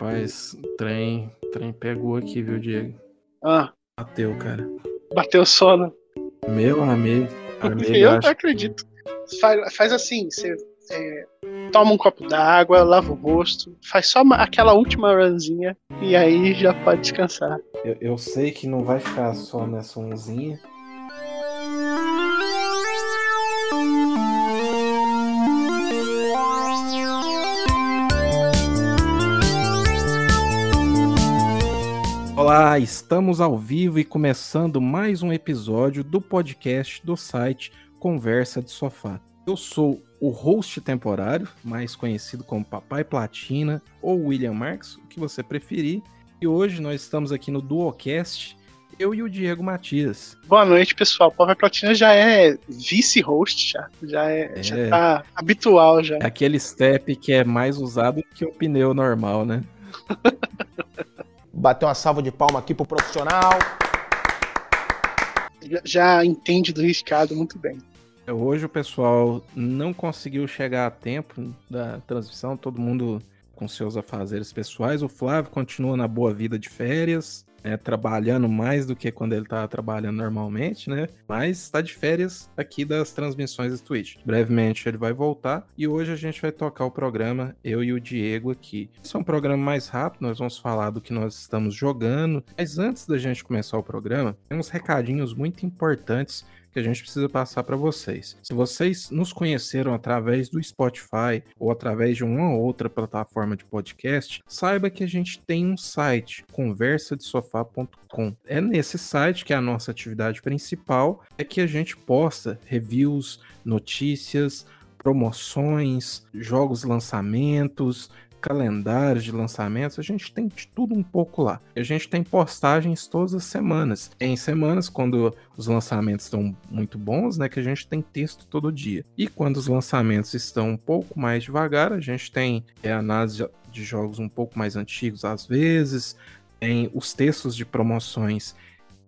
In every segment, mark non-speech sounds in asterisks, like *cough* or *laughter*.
Rapaz, trem, trem pegou aqui, viu, Diego? Ah, Bateu, cara. bateu sono. Meu amigo. amigo *laughs* Eu acho- acredito. Faz, faz assim, você é, toma um copo d'água, lava o rosto, faz só uma- aquela última runzinha e aí já pode descansar. eu, eu sei que não vai ficar só nessa unzinha. Olá, estamos ao vivo e começando mais um episódio do podcast do site Conversa de Sofá. Eu sou o host temporário, mais conhecido como Papai Platina ou William Marx, o que você preferir. E hoje nós estamos aqui no Duocast, eu e o Diego Matias. Boa noite, pessoal. Papai Platina já é vice-host, já. Já, é, já É. tá habitual já. É aquele step que é mais usado que o pneu normal, né? *laughs* Bater uma salva de palma aqui pro profissional. Já, já entende do riscado muito bem. Hoje o pessoal não conseguiu chegar a tempo da transmissão, todo mundo com seus afazeres pessoais. O Flávio continua na boa vida de férias, né, trabalhando mais do que quando ele estava trabalhando normalmente, né? Mas está de férias aqui das transmissões do Twitch. Brevemente ele vai voltar e hoje a gente vai tocar o programa, eu e o Diego aqui. Esse é um programa mais rápido, nós vamos falar do que nós estamos jogando. Mas antes da gente começar o programa, tem uns recadinhos muito importantes que a gente precisa passar para vocês. Se vocês nos conheceram através do Spotify ou através de uma outra plataforma de podcast, saiba que a gente tem um site, conversadesofá.com. É nesse site que é a nossa atividade principal, é que a gente posta reviews, notícias, promoções, jogos lançamentos, calendários de lançamentos, a gente tem de tudo um pouco lá. A gente tem postagens todas as semanas. Em semanas, quando os lançamentos estão muito bons, né, que a gente tem texto todo dia. E quando os lançamentos estão um pouco mais devagar, a gente tem é, análise de jogos um pouco mais antigos às vezes, tem os textos de promoções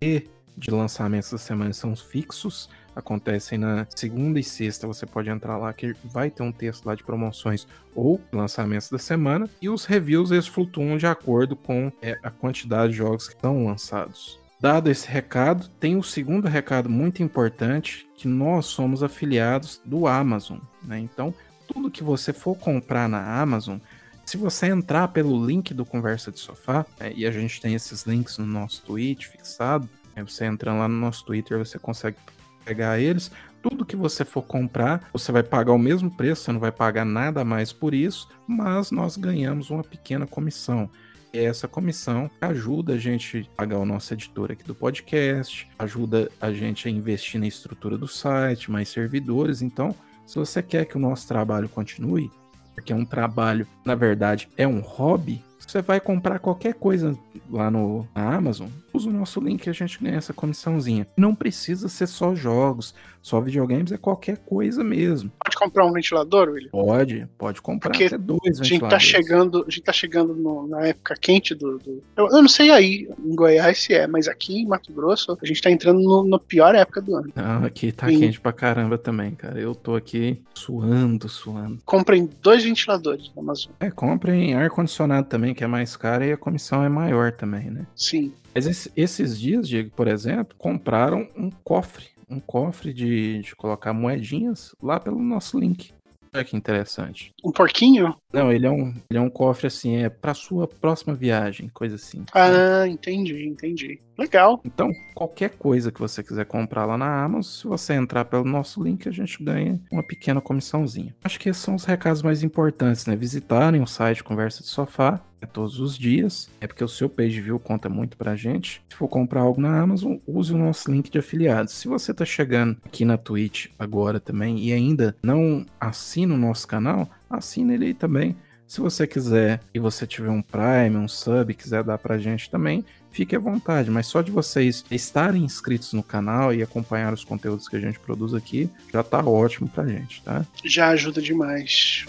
e de lançamentos da semana são fixos, acontecem na segunda e sexta. Você pode entrar lá que vai ter um texto lá de promoções ou lançamentos da semana. E os reviews eles flutuam de acordo com é, a quantidade de jogos que estão lançados. Dado esse recado, tem o segundo recado muito importante que nós somos afiliados do Amazon. Né? Então, tudo que você for comprar na Amazon, se você entrar pelo link do Conversa de Sofá, né, e a gente tem esses links no nosso tweet fixado, né, você entrando lá no nosso Twitter, você consegue pegar eles. Tudo que você for comprar, você vai pagar o mesmo preço, você não vai pagar nada mais por isso, mas nós ganhamos uma pequena comissão. E essa comissão ajuda a gente a pagar o nosso editor aqui do podcast, ajuda a gente a investir na estrutura do site, mais servidores. Então, se você quer que o nosso trabalho continue, porque é um trabalho, na verdade, é um hobby, você vai comprar qualquer coisa lá no, na Amazon, usa o nosso link e a gente ganha essa comissãozinha. Não precisa ser só jogos, só videogames, é qualquer coisa mesmo. Pode comprar um ventilador, William? Pode, pode comprar Porque até dois A gente tá ventiladores. chegando, a gente tá chegando no- na época quente do. do- eu, eu não sei aí, em Goiás se é, mas aqui em Mato Grosso, a gente tá entrando no, na pior época do ano. Não, aqui tá Sim. quente pra caramba também, cara. Eu tô aqui suando, suando. Comprem dois ventiladores na Amazon. É, comprem ar-condicionado também, que é mais caro e a comissão é maior também, né? Sim. Mas esse- esses dias, Diego, por exemplo, compraram um cofre. Um cofre de, de colocar moedinhas lá pelo nosso link. Olha que interessante. Um porquinho? Não, ele é um, ele é um cofre assim, é pra sua próxima viagem, coisa assim. Ah, entendi, entendi. Legal. Então, qualquer coisa que você quiser comprar lá na Amazon, se você entrar pelo nosso link, a gente ganha uma pequena comissãozinha. Acho que esses são os recados mais importantes, né? Visitarem o site Conversa de Sofá é todos os dias. É porque o seu page view conta muito pra gente. Se for comprar algo na Amazon, use o nosso link de afiliados. Se você tá chegando aqui na Twitch agora também e ainda não assina o nosso canal, assina ele aí também. Se você quiser e você tiver um Prime, um sub, quiser dar pra gente também, fique à vontade. Mas só de vocês estarem inscritos no canal e acompanhar os conteúdos que a gente produz aqui, já tá ótimo pra gente, tá? Já ajuda demais.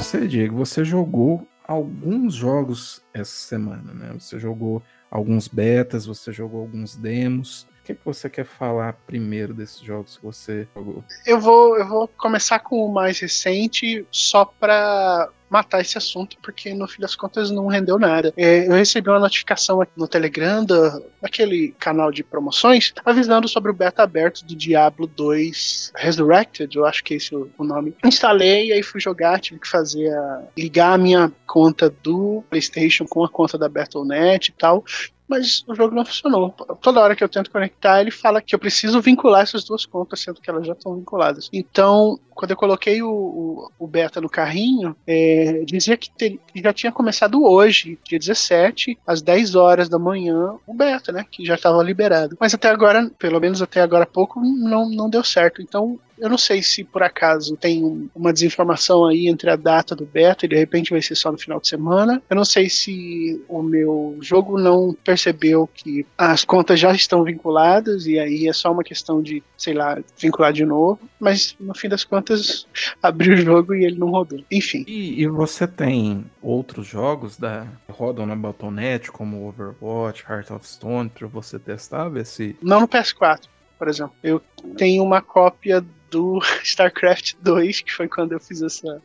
Você, Diego, você jogou alguns jogos essa semana, né? Você jogou alguns betas, você jogou alguns demos. O que, que você quer falar primeiro desses jogos que você jogou? Eu vou, eu vou começar com o mais recente, só para matar esse assunto, porque no fim das contas não rendeu nada. É, eu recebi uma notificação aqui no Telegram, da, daquele canal de promoções, avisando sobre o beta aberto do Diablo 2 Resurrected, eu acho que é esse o, o nome. Instalei e aí fui jogar, tive que fazer a, ligar a minha conta do PlayStation com a conta da Battle.net e tal mas o jogo não funcionou. Toda hora que eu tento conectar, ele fala que eu preciso vincular essas duas contas, sendo que elas já estão vinculadas. Então, quando eu coloquei o, o, o beta no carrinho, é, dizia que, que, já tinha começado hoje, dia 17, às 10 horas da manhã, o beta, né? Que já estava liberado. Mas até agora, pelo menos até agora pouco, não, não deu certo. Então, eu não sei se por acaso tem uma desinformação aí entre a data do beta e de repente vai ser só no final de semana. Eu não sei se o meu jogo não percebeu que as contas já estão vinculadas e aí é só uma questão de, sei lá, vincular de novo. Mas no fim das contas, *laughs* abriu o jogo e ele não rodou. Enfim. E, e você tem outros jogos da rodam na Battle.net, como Overwatch, Heart of Stone, para você testar, ver se. Não no PS4 por exemplo. Eu tenho uma cópia do *laughs* StarCraft 2, que foi quando eu fiz essa,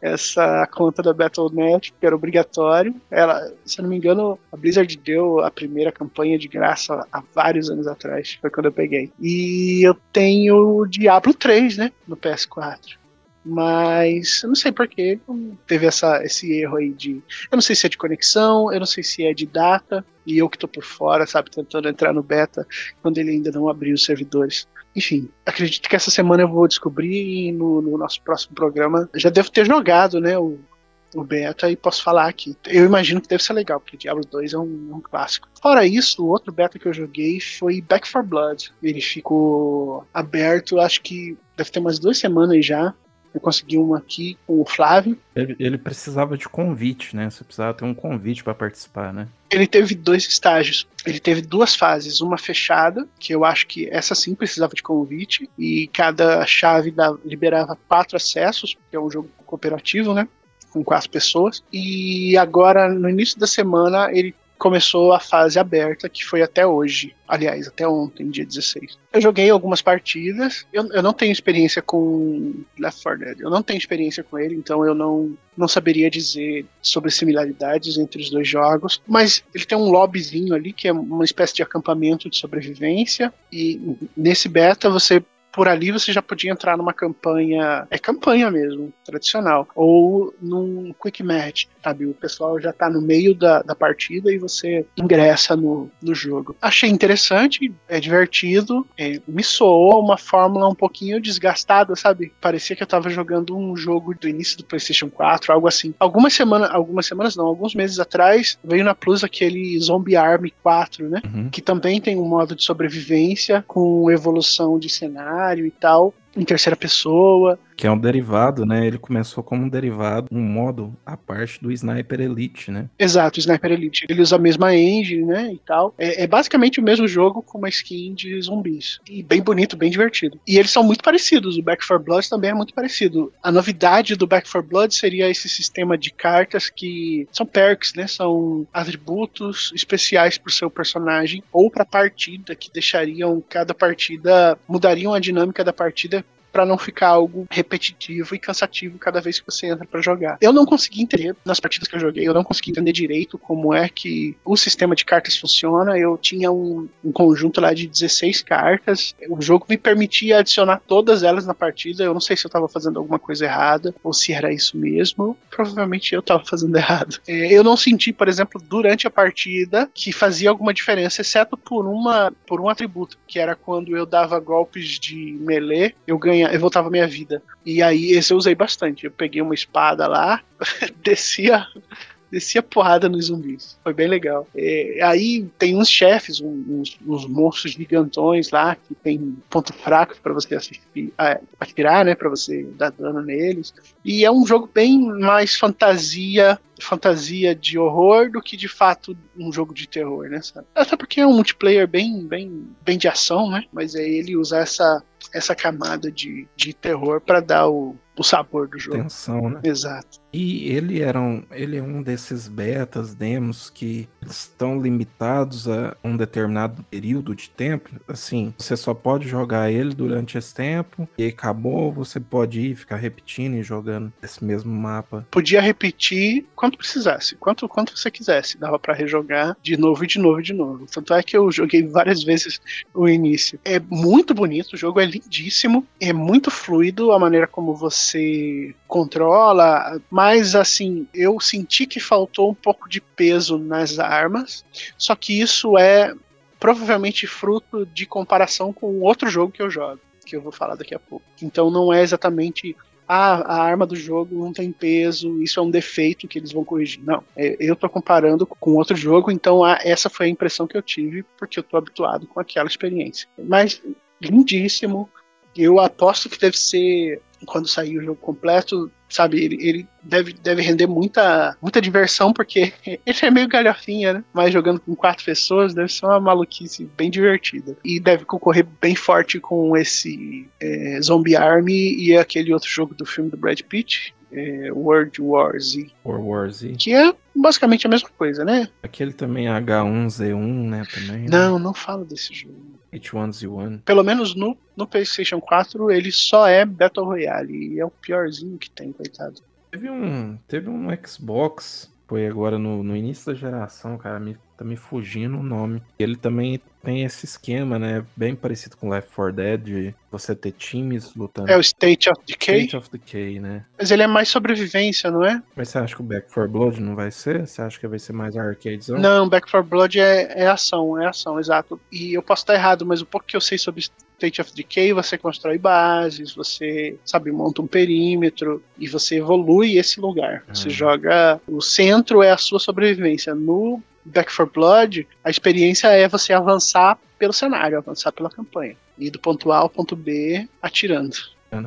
essa conta da Battle.net, que era obrigatório. Ela, se eu não me engano, a Blizzard deu a primeira campanha de graça há vários anos atrás, foi quando eu peguei. E eu tenho o Diablo 3, né, no PS4. Mas eu não sei porquê teve essa, esse erro aí de. Eu não sei se é de conexão, eu não sei se é de data, e eu que tô por fora, sabe, tentando entrar no beta quando ele ainda não abriu os servidores. Enfim, acredito que essa semana eu vou descobrir e no, no nosso próximo programa já devo ter jogado, né, o, o beta e posso falar aqui. Eu imagino que deve ser legal, porque Diablo 2 é um, um, clássico. Fora isso, o outro beta que eu joguei foi Back 4 Blood. Ele ficou aberto, acho que deve ter umas duas semanas já. Eu consegui uma aqui com o Flávio. Ele, ele precisava de convite, né? Você precisava ter um convite para participar, né? Ele teve dois estágios. Ele teve duas fases. Uma fechada, que eu acho que essa sim precisava de convite. E cada chave da, liberava quatro acessos, porque é um jogo cooperativo, né? Com quatro pessoas. E agora, no início da semana, ele começou a fase aberta, que foi até hoje. Aliás, até ontem, dia 16. Eu joguei algumas partidas. Eu, eu não tenho experiência com Left 4 Dead. Eu não tenho experiência com ele, então eu não, não saberia dizer sobre similaridades entre os dois jogos. Mas ele tem um lobbyzinho ali, que é uma espécie de acampamento de sobrevivência. E nesse beta você por ali você já podia entrar numa campanha, é campanha mesmo, tradicional, ou num quick match, sabe? O pessoal já tá no meio da, da partida e você ingressa no, no jogo. Achei interessante, é divertido, é, me soou uma fórmula um pouquinho desgastada, sabe? Parecia que eu tava jogando um jogo do início do PlayStation 4, algo assim. Algumas semanas, algumas semanas não, alguns meses atrás, veio na Plus aquele Zombie Army 4, né? Uhum. Que também tem um modo de sobrevivência com evolução de cenário e tal em terceira pessoa. Que é um derivado, né? Ele começou como um derivado, um modo à parte do Sniper Elite, né? Exato, o Sniper Elite. Ele usa a mesma engine, né? E tal. É, é, basicamente o mesmo jogo com uma skin de zumbis. E bem bonito, bem divertido. E eles são muito parecidos. O Back 4 Blood também é muito parecido. A novidade do Back 4 Blood seria esse sistema de cartas que são perks, né? São atributos especiais pro seu personagem ou pra partida, que deixariam cada partida, mudariam a dinâmica da partida para não ficar algo repetitivo e cansativo cada vez que você entra para jogar. Eu não consegui entender nas partidas que eu joguei, eu não consegui entender direito como é que o sistema de cartas funciona. Eu tinha um, um conjunto lá de 16 cartas, o jogo me permitia adicionar todas elas na partida. Eu não sei se eu estava fazendo alguma coisa errada ou se era isso mesmo. Provavelmente eu estava fazendo *laughs* errado. É, eu não senti, por exemplo, durante a partida que fazia alguma diferença, exceto por uma por um atributo, que era quando eu dava golpes de melee, eu ganhei ganhar, eu voltava minha vida. E aí esse eu usei bastante. Eu peguei uma espada lá, *laughs* descia descia porrada nos zumbis. Foi bem legal. É, aí tem uns chefes, uns, uns, monstros gigantões lá, que tem ponto fraco para você assistir, atirar, né? Para você dar dano neles. E é um jogo bem mais fantasia fantasia de horror do que de fato um jogo de terror, né? Sabe? Até porque é um multiplayer bem, bem, bem de ação, né? Mas é ele usar essa essa camada de, de terror para dar o, o sabor do jogo. Tensão, né? Exato. E ele era um, ele é um desses betas, demos que estão limitados a um determinado período de tempo. Assim, você só pode jogar ele durante esse tempo e acabou, você pode ir ficar repetindo e jogando esse mesmo mapa. Podia repetir quanto precisasse, quanto, quanto você quisesse. Dava para rejogar de novo e de novo e de novo. Tanto é que eu joguei várias *laughs* vezes o início. É muito bonito, o jogo é lindíssimo, é muito fluido a maneira como você controla, mas assim, eu senti que faltou um pouco de peso nas armas, só que isso é provavelmente fruto de comparação com outro jogo que eu jogo, que eu vou falar daqui a pouco. Então não é exatamente ah, a arma do jogo não tem peso, isso é um defeito que eles vão corrigir. Não, é, eu tô comparando com outro jogo, então essa foi a impressão que eu tive, porque eu tô habituado com aquela experiência. Mas lindíssimo, eu aposto que deve ser quando sair o jogo completo, sabe, ele, ele deve, deve render muita, muita diversão, porque *laughs* ele é meio galhofinha, né? Mas jogando com quatro pessoas deve ser uma maluquice bem divertida. E deve concorrer bem forte com esse é, Zombie Army e aquele outro jogo do filme do Brad Pitt, é, World War Z. World War Z. Que é basicamente a mesma coisa, né? Aquele também é H1Z1, né? Também. Não, não falo desse jogo. H1Z1. Pelo menos no, no PlayStation 4 ele só é Battle Royale. E é o piorzinho que tem, coitado. Teve um, teve um Xbox, foi agora no, no início da geração, cara, me, tá me fugindo o nome. Ele também tem esse esquema, né? Bem parecido com Left 4 Dead, de você ter times lutando. É o State of Decay. State of Decay, né? Mas ele é mais sobrevivência, não é? Mas você acha que o Back 4 Blood não vai ser? Você acha que vai ser mais arcadezão? Não, Back 4 Blood é, é ação, é ação, exato. E eu posso estar errado, mas o pouco que eu sei sobre State of Decay, você constrói bases, você, sabe, monta um perímetro e você evolui esse lugar. Você Ah. joga. O centro é a sua sobrevivência. No Back 4 Blood, a experiência é você avançar pelo cenário, avançar pela campanha. Ir do ponto A ao ponto B atirando.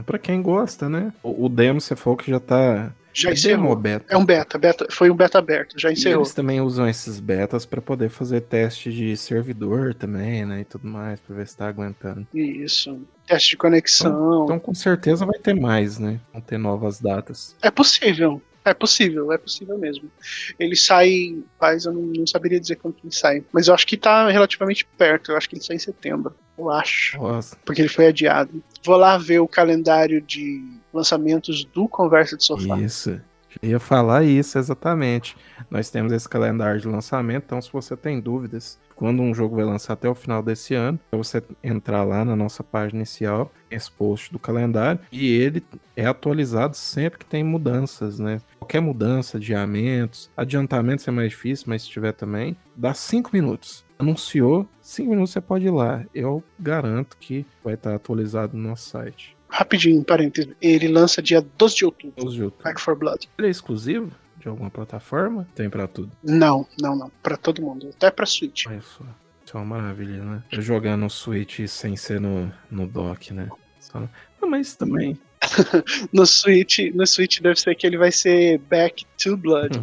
Pra quem gosta, né? O, o demo, você falou que já tá. Já é encerrou. demo beta. É um beta, beta, foi um beta aberto, já E encerrou. eles também usam esses betas pra poder fazer teste de servidor também, né? E tudo mais, pra ver se tá aguentando. Isso. Teste de conexão. Então com certeza vai ter mais, né? Vão ter novas datas. É possível. É possível, é possível mesmo. Ele sai, faz, eu não, não saberia dizer quando ele sai. Mas eu acho que tá relativamente perto. Eu acho que ele sai em setembro. Eu acho. Nossa, Porque ele foi adiado. Vou lá ver o calendário de lançamentos do Conversa de Sofá. isso. Eu ia falar isso exatamente. Nós temos esse calendário de lançamento, então se você tem dúvidas quando um jogo vai lançar até o final desse ano, é você entrar lá na nossa página inicial, esse post do calendário, e ele é atualizado sempre que tem mudanças, né? Qualquer mudança, adiamentos, adiantamentos é mais difícil, mas se tiver também, dá cinco minutos. Anunciou, cinco minutos você pode ir lá. Eu garanto que vai estar atualizado no nosso site. Rapidinho, parênteses. Ele lança dia 12 de outubro. Os YouTube. Back 4 Blood. Ele é exclusivo de alguma plataforma? Tem pra tudo. Não, não, não. Pra todo mundo. Até pra Switch. Olha só. Isso é uma maravilha, né? Eu jogar no Switch sem ser no, no dock, né? Só... Ah, mas também. *laughs* No Switch, no Switch deve ser que ele vai ser Back to Blood.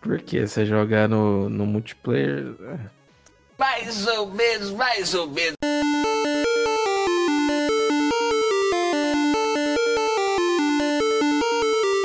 Porque você jogar no, no multiplayer. Mais ou menos, mais ou menos.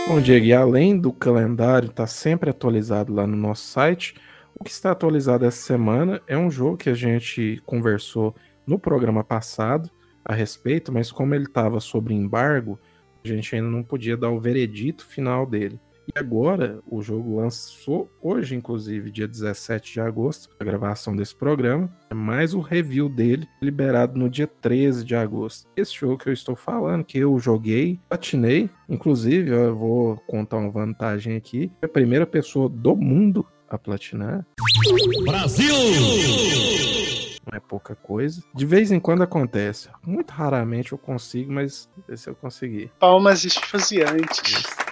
Bom, Diego, e além do calendário estar sempre atualizado lá no nosso site, o que está atualizado essa semana é um jogo que a gente conversou no programa passado a respeito, mas como ele estava sob embargo, a gente ainda não podia dar o veredito final dele. E agora o jogo lançou hoje, inclusive, dia 17 de agosto, a gravação desse programa, é mais o review dele liberado no dia 13 de agosto. Esse jogo que eu estou falando, que eu joguei, patinei, inclusive, eu vou contar uma vantagem aqui, é a primeira pessoa do mundo a platinar. Não é pouca coisa. De vez em quando acontece. Muito raramente eu consigo, mas esse eu consegui. Palmas esfuziantes.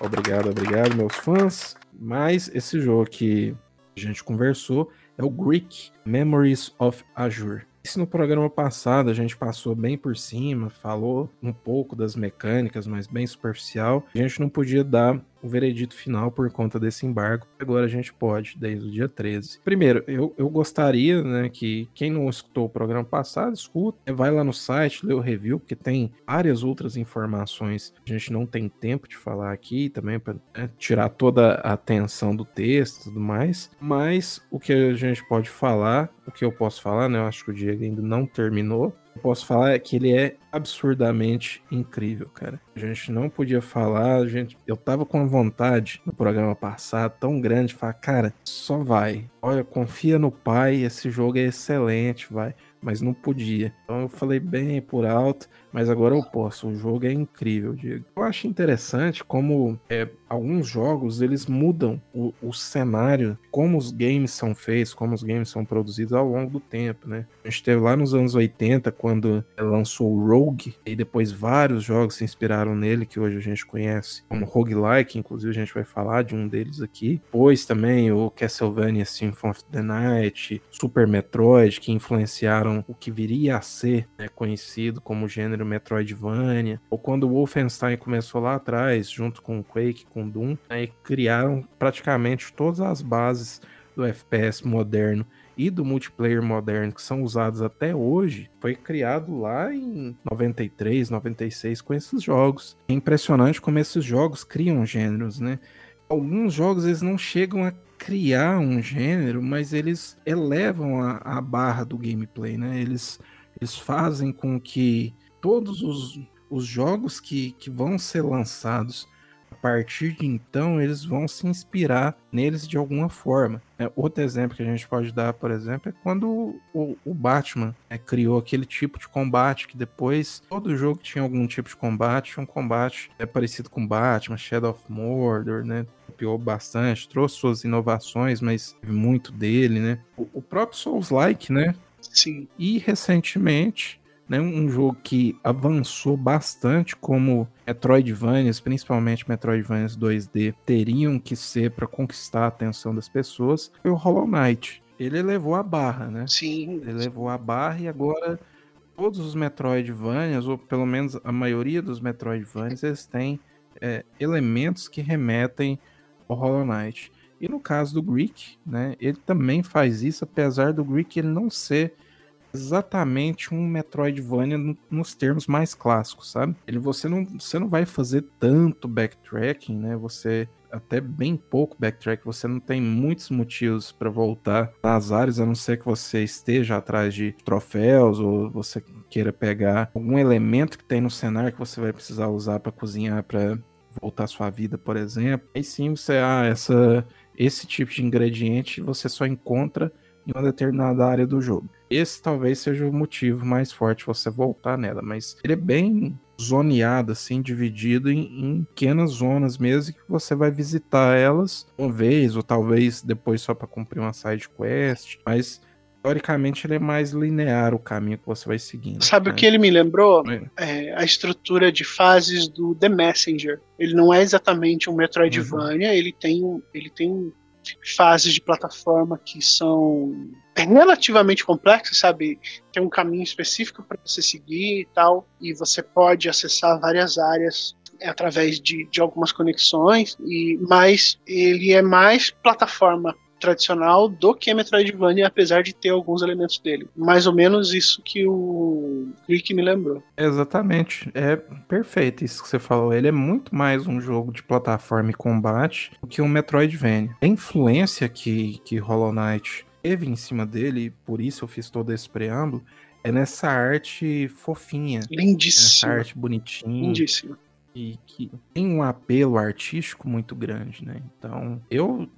Obrigado, obrigado, meus fãs. Mas esse jogo que a gente conversou é o Greek Memories of Azure. Isso no programa passado a gente passou bem por cima, falou um pouco das mecânicas, mas bem superficial. A gente não podia dar o veredito final por conta desse embargo. Agora a gente pode, desde o dia 13. Primeiro, eu, eu gostaria, né, que quem não escutou o programa passado, escuta, vai lá no site, lê o review, porque tem várias outras informações a gente não tem tempo de falar aqui também, para né, tirar toda a atenção do texto e tudo mais. Mas o que a gente pode falar, o que eu posso falar, né, eu acho que o Diego ainda não terminou, posso falar é que ele é absurdamente incrível, cara. A gente não podia falar, a gente, eu tava com vontade no programa passado tão grande, falar, cara, só vai. Olha, confia no pai, esse jogo é excelente, vai mas não podia. Então eu falei bem por alto, mas agora eu posso. O jogo é incrível, Diego. Eu acho interessante como é, alguns jogos eles mudam o, o, cenário, como os games são feitos, como os games são produzidos ao longo do tempo, né? A gente teve lá nos anos 80, quando lançou o Rogue, e depois vários jogos se inspiraram nele, que hoje a gente conhece como Roguelike, inclusive a gente vai falar de um deles aqui. Depois também o Castlevania Symphony of the Night, Super Metroid, que influenciaram o que viria a ser né, conhecido como gênero Metroidvania, ou quando o Wolfenstein começou lá atrás, junto com o Quake, com o Doom, aí criaram praticamente todas as bases do FPS moderno e do multiplayer moderno que são usados até hoje foi criado lá em 93, 96 com esses jogos. É impressionante como esses jogos criam gêneros, né? Alguns jogos eles não chegam a criar um gênero, mas eles elevam a, a barra do gameplay, né? Eles, eles fazem com que todos os, os jogos que, que vão ser lançados a partir de então, eles vão se inspirar neles de alguma forma. É, outro exemplo que a gente pode dar, por exemplo, é quando o, o Batman é, criou aquele tipo de combate que depois todo jogo tinha algum tipo de combate, um combate é parecido com Batman, Shadow of Mordor, né? Copiou bastante, trouxe suas inovações, mas muito dele, né? O, o próprio Souls-like, né? Sim. E recentemente né, um jogo que avançou bastante como Metroidvanias, principalmente Metroidvanias 2D, teriam que ser para conquistar a atenção das pessoas, foi o Hollow Knight. Ele levou a barra, né? Sim. Ele levou a barra e agora todos os Metroidvanias, ou pelo menos a maioria dos Metroidvanias, eles têm é, elementos que remetem ao Hollow Knight. E no caso do Greek, né, ele também faz isso, apesar do Greek ele não ser exatamente um Metroidvania nos termos mais clássicos, sabe? Ele você não, você não vai fazer tanto backtracking, né? Você até bem pouco backtrack, você não tem muitos motivos para voltar nas áreas, a não ser que você esteja atrás de troféus ou você queira pegar algum elemento que tem no cenário que você vai precisar usar para cozinhar para voltar sua vida, por exemplo. Aí sim você ah, essa esse tipo de ingrediente você só encontra em uma determinada área do jogo. Esse talvez seja o motivo mais forte você voltar nela, mas ele é bem zoneado, assim, dividido em, em pequenas zonas mesmo, que você vai visitar elas uma vez, ou talvez depois só para cumprir uma side quest, mas teoricamente ele é mais linear o caminho que você vai seguindo. Sabe né? o que ele me lembrou? É. É, a estrutura de fases do The Messenger. Ele não é exatamente um Metroidvania, uhum. ele tem, ele tem fases de plataforma que são relativamente complexas, sabe? Tem um caminho específico para você seguir e tal, e você pode acessar várias áreas através de, de algumas conexões, e mas ele é mais plataforma tradicional do que a Metroidvania, apesar de ter alguns elementos dele. Mais ou menos isso que o Rick me lembrou. Exatamente. É perfeito isso que você falou. Ele é muito mais um jogo de plataforma e combate do que um Metroidvania. A influência que, que Hollow Knight teve em cima dele, por isso eu fiz todo esse preâmbulo, é nessa arte fofinha. Lindíssima. Nessa arte bonitinha. Lindíssima. E que tem um apelo artístico muito grande, né? Então, eu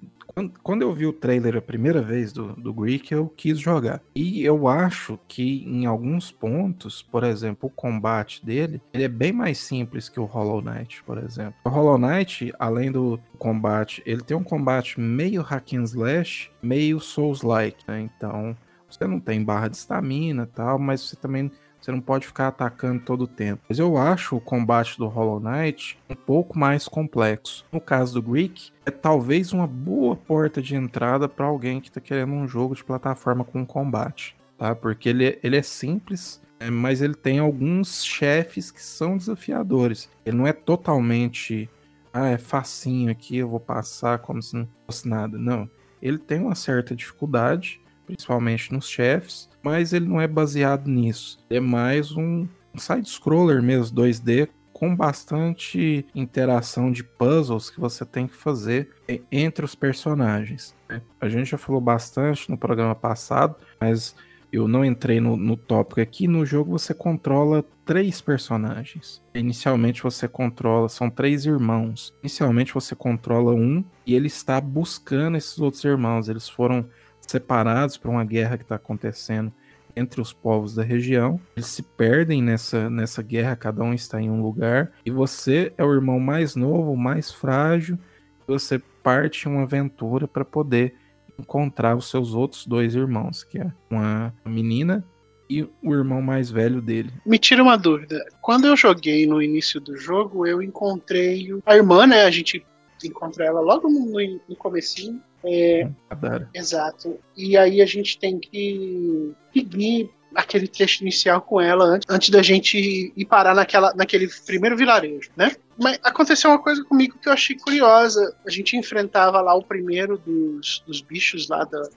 quando eu vi o trailer a primeira vez do, do Greek, eu quis jogar. E eu acho que em alguns pontos, por exemplo, o combate dele, ele é bem mais simples que o Hollow Knight, por exemplo. O Hollow Knight, além do combate, ele tem um combate meio hack and slash, meio souls-like, né? Então, você não tem barra de estamina e tal, mas você também você não pode ficar atacando todo o tempo. Mas eu acho o combate do Hollow Knight um pouco mais complexo. No caso do Greek, é talvez uma boa porta de entrada para alguém que está querendo um jogo de plataforma com combate, tá? Porque ele, ele é simples, é, mas ele tem alguns chefes que são desafiadores. Ele não é totalmente ah, é facinho aqui, eu vou passar como se não fosse nada. Não. Ele tem uma certa dificuldade, principalmente nos chefes, mas ele não é baseado nisso. É mais um side-scroller mesmo, 2D, com bastante interação de puzzles que você tem que fazer entre os personagens. Né? A gente já falou bastante no programa passado, mas eu não entrei no, no tópico aqui. No jogo você controla três personagens. Inicialmente você controla, são três irmãos. Inicialmente você controla um e ele está buscando esses outros irmãos. Eles foram separados por uma guerra que está acontecendo entre os povos da região. Eles se perdem nessa, nessa guerra, cada um está em um lugar. E você é o irmão mais novo, mais frágil. Você parte em uma aventura para poder encontrar os seus outros dois irmãos, que é uma menina e o irmão mais velho dele. Me tira uma dúvida. Quando eu joguei no início do jogo, eu encontrei a irmã, né? A gente encontra ela logo no, no comecinho. É, exato. E aí a gente tem que seguir aquele trecho inicial com ela antes, antes da gente ir parar naquela, naquele primeiro vilarejo, né? Mas aconteceu uma coisa comigo que eu achei curiosa. A gente enfrentava lá o primeiro dos, dos bichos lá da,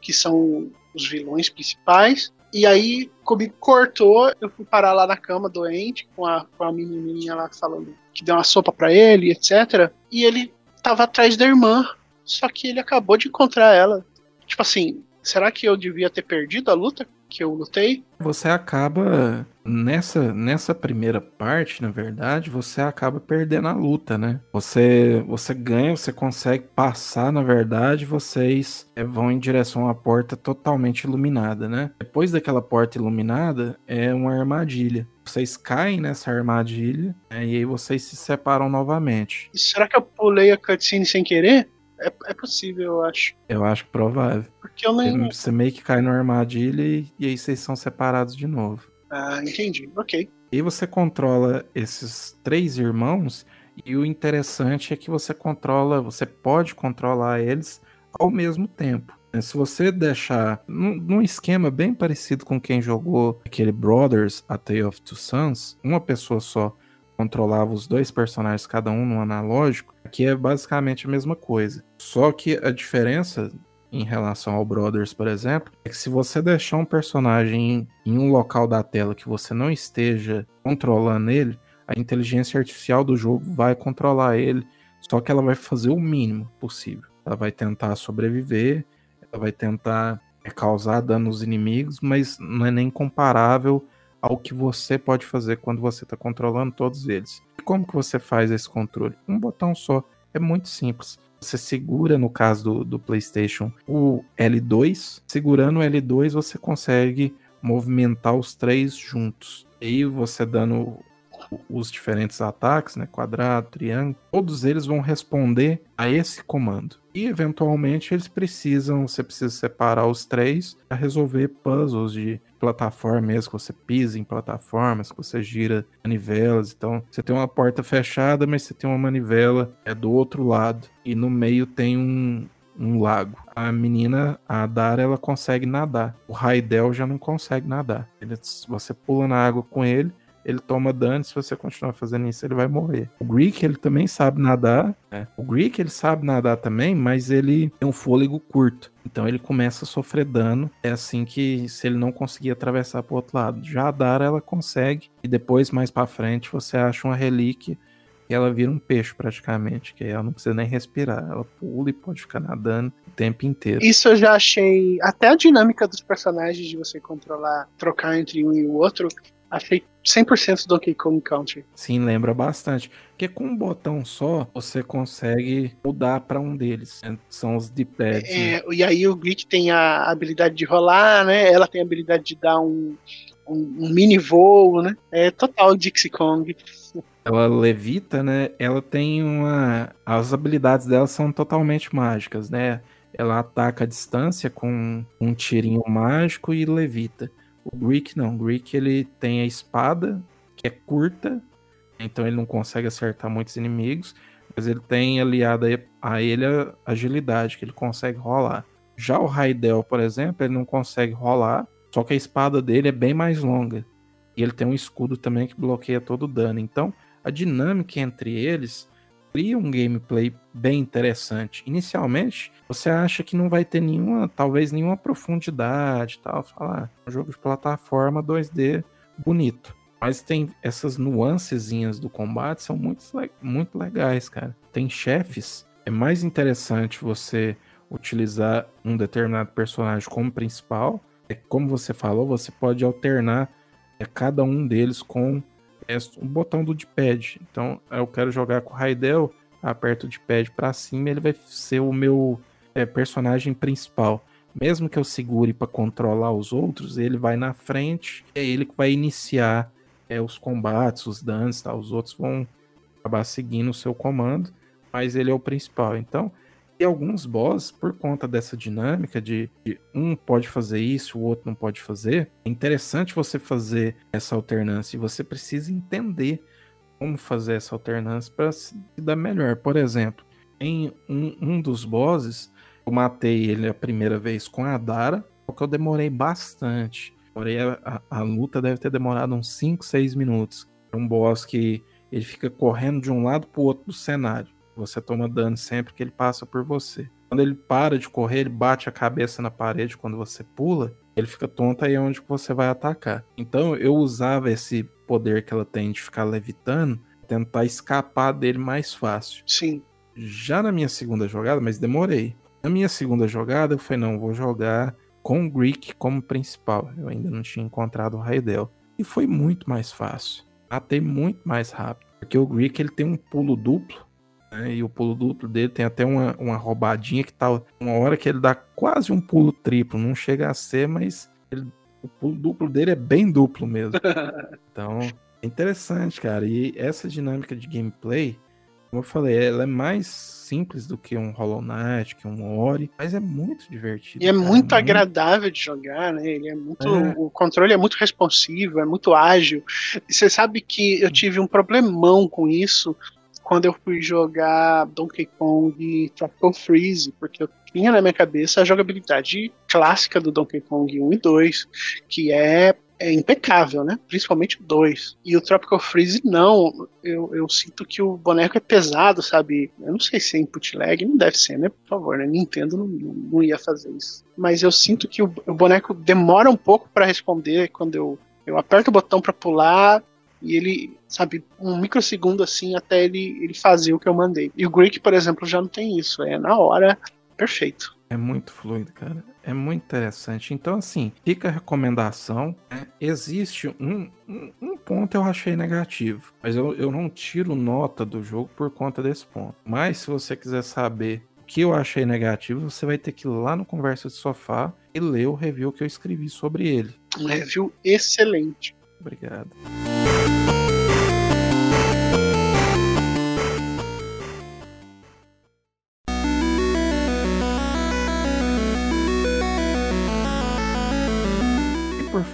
que são os vilões principais. E aí, comigo cortou, eu fui parar lá na cama doente, com a, com a menininha lá falando que deu uma sopa para ele, etc. E ele tava atrás da irmã, só que ele acabou de encontrar ela. Tipo assim, será que eu devia ter perdido a luta que eu lutei? Você acaba nessa nessa primeira parte, na verdade, você acaba perdendo a luta, né? Você você ganha, você consegue passar, na verdade, vocês é, vão em direção à porta totalmente iluminada, né? Depois daquela porta iluminada é uma armadilha. Vocês caem nessa armadilha né, e aí vocês se separam novamente. Será que eu pulei a cutscene sem querer? É, é possível, eu acho. Eu acho provável. Porque eu nem. Você meio que cai numa armadilha e, e aí vocês são separados de novo. Ah, entendi. Ok. E você controla esses três irmãos, e o interessante é que você controla, você pode controlar eles ao mesmo tempo. Se você deixar num, num, esquema bem parecido com quem jogou aquele Brothers, A Tale of Two Sons, uma pessoa só controlava os dois personagens, cada um no analógico, aqui é basicamente a mesma coisa. Só que a diferença em relação ao Brothers, por exemplo, é que se você deixar um personagem em, um local da tela que você não esteja controlando ele, a inteligência artificial do jogo vai controlar ele, só que ela vai fazer o mínimo possível. Ela vai tentar sobreviver, ela vai tentar é, causar dano aos inimigos, mas não é nem comparável ao que você pode fazer quando você está controlando todos eles. E como que você faz esse controle? Um botão só. É muito simples. Você segura, no caso do, do PlayStation, o L2. Segurando o L2, você consegue movimentar os três juntos. E aí você dando os diferentes ataques, né, quadrado, triângulo, todos eles vão responder a esse comando. E eventualmente eles precisam, você precisa separar os três para resolver puzzles de plataforma mesmo, que você pisa em plataformas, que você gira manivelas. Então, você tem uma porta fechada, mas você tem uma manivela é do outro lado. E no meio tem um, um lago. A menina, a Dara, ela consegue nadar. O Raidel já não consegue nadar. Ele, você pula na água com ele, ele toma dano, se você continuar fazendo isso, ele vai morrer. O Greek, ele também sabe nadar. Né? O Greek, ele sabe nadar também, mas ele tem um fôlego curto. Então ele começa a sofrer dano. É assim que se ele não conseguir atravessar pro outro lado. Já a Dara, ela consegue. E depois, mais para frente, você acha uma relíquia e ela vira um peixe praticamente, que aí ela não precisa nem respirar, ela pula e pode ficar nadando o tempo inteiro. Isso eu já achei, até a dinâmica dos personagens de você controlar, trocar entre um e o outro, achei 100% Donkey Kong Country. Sim, lembra bastante. Porque com um botão só, você consegue mudar para um deles. Né? São os D-pads. É, né? E aí o Glick tem a habilidade de rolar, né? Ela tem a habilidade de dar um, um, um mini voo, né? É total Dixie Kong. Ela levita, né? Ela tem uma... As habilidades dela são totalmente mágicas, né? Ela ataca a distância com um tirinho mágico e levita. O Greek não. O Greek ele tem a espada, que é curta, então ele não consegue acertar muitos inimigos, mas ele tem aliado a ele a agilidade, que ele consegue rolar. Já o Raidel, por exemplo, ele não consegue rolar, só que a espada dele é bem mais longa. E ele tem um escudo também que bloqueia todo o dano. Então, a dinâmica entre eles cria um gameplay bem interessante. Inicialmente, você acha que não vai ter nenhuma, talvez nenhuma profundidade, tal, falar, ah, um jogo de plataforma 2D bonito. Mas tem essas nuancezinhas do combate são muito, muito legais, cara. Tem chefes, é mais interessante você utilizar um determinado personagem como principal. É como você falou, você pode alternar é, cada um deles com é o botão do D-pad. Então, eu quero jogar com o Raidel, aperto o D-pad para cima, ele vai ser o meu é, personagem principal. Mesmo que eu segure para controlar os outros, ele vai na frente, é ele que vai iniciar é, os combates, os danos, tá? os outros vão acabar seguindo o seu comando, mas ele é o principal. Então, e alguns boss, por conta dessa dinâmica de, de, um pode fazer isso, o outro não pode fazer, é interessante você fazer essa alternância e você precisa entender como fazer essa alternância para se dar melhor. Por exemplo, em um, um dos bosses, eu matei ele a primeira vez com a Dara, porque eu demorei bastante. Demorei a, a, a luta deve ter demorado uns 5, 6 minutos. É um boss que ele fica correndo de um lado para o outro do cenário. Você toma dano sempre que ele passa por você. Quando ele para de correr, ele bate a cabeça na parede quando você pula, ele fica tonto aí onde você vai atacar. Então eu usava esse poder que ela tem de ficar levitando, tentar escapar dele mais fácil. Sim. Já na minha segunda jogada, mas demorei. Na minha segunda jogada, eu falei, não, vou jogar com o Greek como principal. Eu ainda não tinha encontrado o Raidel. E foi muito mais fácil. Matei muito mais rápido. Porque o Greek ele tem um pulo duplo né? E o pulo duplo dele tem até uma, uma roubadinha que tá uma hora que ele dá quase um pulo triplo. Não chega a ser, mas ele, o pulo duplo dele é bem duplo mesmo. *laughs* Então, é interessante, cara. E essa dinâmica de gameplay, como eu falei, ela é mais simples do que um Hollow Knight, que um Ori, mas é muito divertido. E é cara, muito, muito agradável de jogar, né? Ele é muito. É. O controle é muito responsivo, é muito ágil. E você sabe que eu tive um problemão com isso quando eu fui jogar Donkey Kong Tropical Freeze, porque eu tinha na minha cabeça a jogabilidade clássica do Donkey Kong 1 e 2, que é, é impecável, né? Principalmente o 2. E o Tropical Freeze, não. Eu, eu sinto que o boneco é pesado, sabe? Eu não sei se é input lag, não deve ser, né? Por favor, né? Nintendo não, não ia fazer isso. Mas eu sinto que o, o boneco demora um pouco para responder quando eu, eu aperto o botão para pular, e ele, sabe, um microsegundo assim até ele, ele fazer o que eu mandei. E o Greek, por exemplo, já não tem isso, é na hora, perfeito. É muito fluido, cara. É muito interessante. Então, assim, fica a recomendação. Né? Existe um, um, um, ponto eu achei negativo, mas eu, eu não tiro nota do jogo por conta desse ponto. Mas se você quiser saber o que eu achei negativo, você vai ter que ir lá no Conversa de Sofá e ler o review que eu escrevi sobre ele. Um review excelente. Obrigado.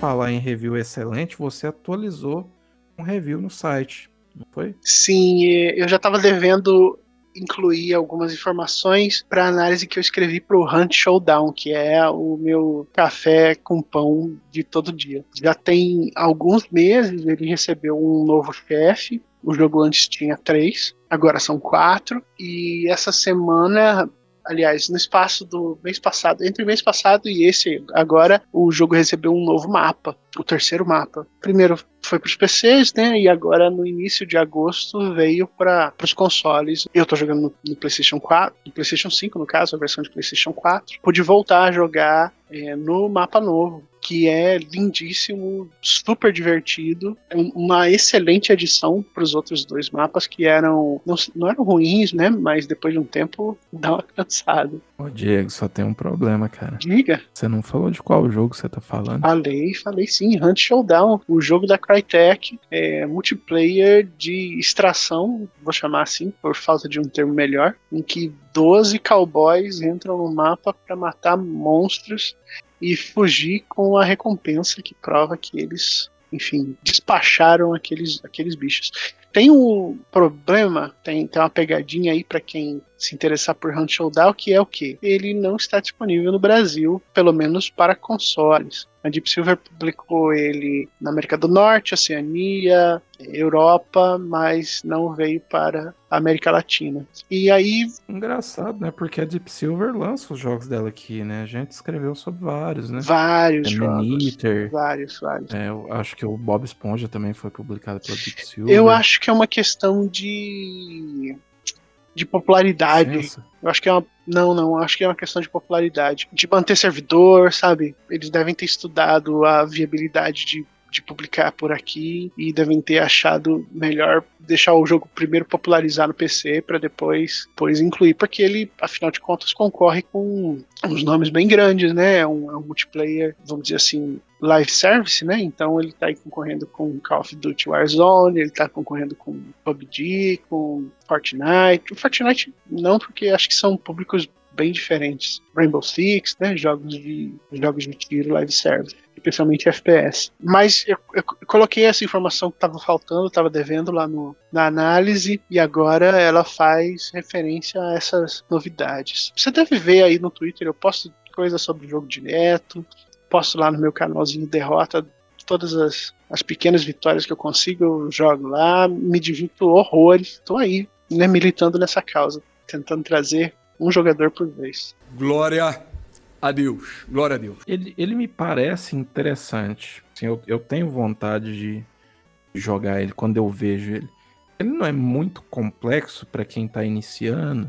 Falar em review excelente, você atualizou um review no site, não foi? Sim, eu já estava devendo incluir algumas informações para análise que eu escrevi para o Hunt Showdown, que é o meu café com pão de todo dia. Já tem alguns meses ele recebeu um novo chefe. O jogo antes tinha três, agora são quatro. E essa semana aliás, no espaço do mês passado, entre o mês passado e esse, agora o jogo recebeu um novo mapa, o terceiro mapa. Primeiro foi para os PCs, né? E agora no início de agosto veio para os consoles. Eu estou jogando no, no, PlayStation 4, no PlayStation 5, no caso, a versão de PlayStation 4. Pude voltar a jogar é, no mapa novo que é lindíssimo, super divertido, é uma excelente adição para os outros dois mapas que eram não, não, eram ruins, né? Mas depois de um tempo *laughs* dá uma cansada. Ô Diego, só tem um problema, cara. Diga. Você não falou de qual jogo você tá falando? Falei, falei sim, Hunt Showdown, o jogo da Crytek, é, multiplayer de extração, vou chamar assim, por falta de um termo melhor, em que 12 cowboys entram no mapa para matar monstros e fugir com a recompensa que prova que eles, enfim, despacharam aqueles, aqueles bichos. Tem um problema, tem, tem uma pegadinha aí para quem se interessar por Hunt Showdown, que é o que? Ele não está disponível no Brasil, pelo menos para consoles. A Deep Silver publicou ele na América do Norte, Oceania, Europa, mas não veio para a América Latina. E aí. Engraçado, né? Porque a Deep Silver lança os jogos dela aqui, né? A gente escreveu sobre vários, né? Vários É jogos. Maneater. Vários, vários. É, eu acho que o Bob Esponja também foi publicado pela Deep Silver. Eu acho que é uma questão de. De popularidade. Licença. Eu acho que é uma. Não, não, acho que é uma questão de popularidade. De manter servidor, sabe? Eles devem ter estudado a viabilidade de, de publicar por aqui e devem ter achado melhor deixar o jogo primeiro popularizar no PC para depois, depois incluir. Porque ele, afinal de contas, concorre com uns nomes bem grandes, né? É um, é um multiplayer, vamos dizer assim, live service, né? Então ele tá aí concorrendo com Call of Duty Warzone, ele tá concorrendo com PUBG, com Fortnite. O Fortnite não, porque acho que são públicos bem diferentes. Rainbow Six, né? Jogos de jogos de tiro live service, especialmente FPS. Mas eu, eu coloquei essa informação que estava faltando, estava devendo lá no, na análise e agora ela faz referência a essas novidades. Você deve ver aí no Twitter, eu posto coisas sobre o jogo direto, posto lá no meu canalzinho Derrota todas as, as pequenas vitórias que eu consigo, eu jogo lá, me divirto horrores. Estou aí, né, militando nessa causa, tentando trazer um jogador por vez. Glória a Deus. Glória a Deus. Ele, ele me parece interessante. Assim, eu, eu tenho vontade de jogar ele quando eu vejo ele. Ele não é muito complexo para quem tá iniciando.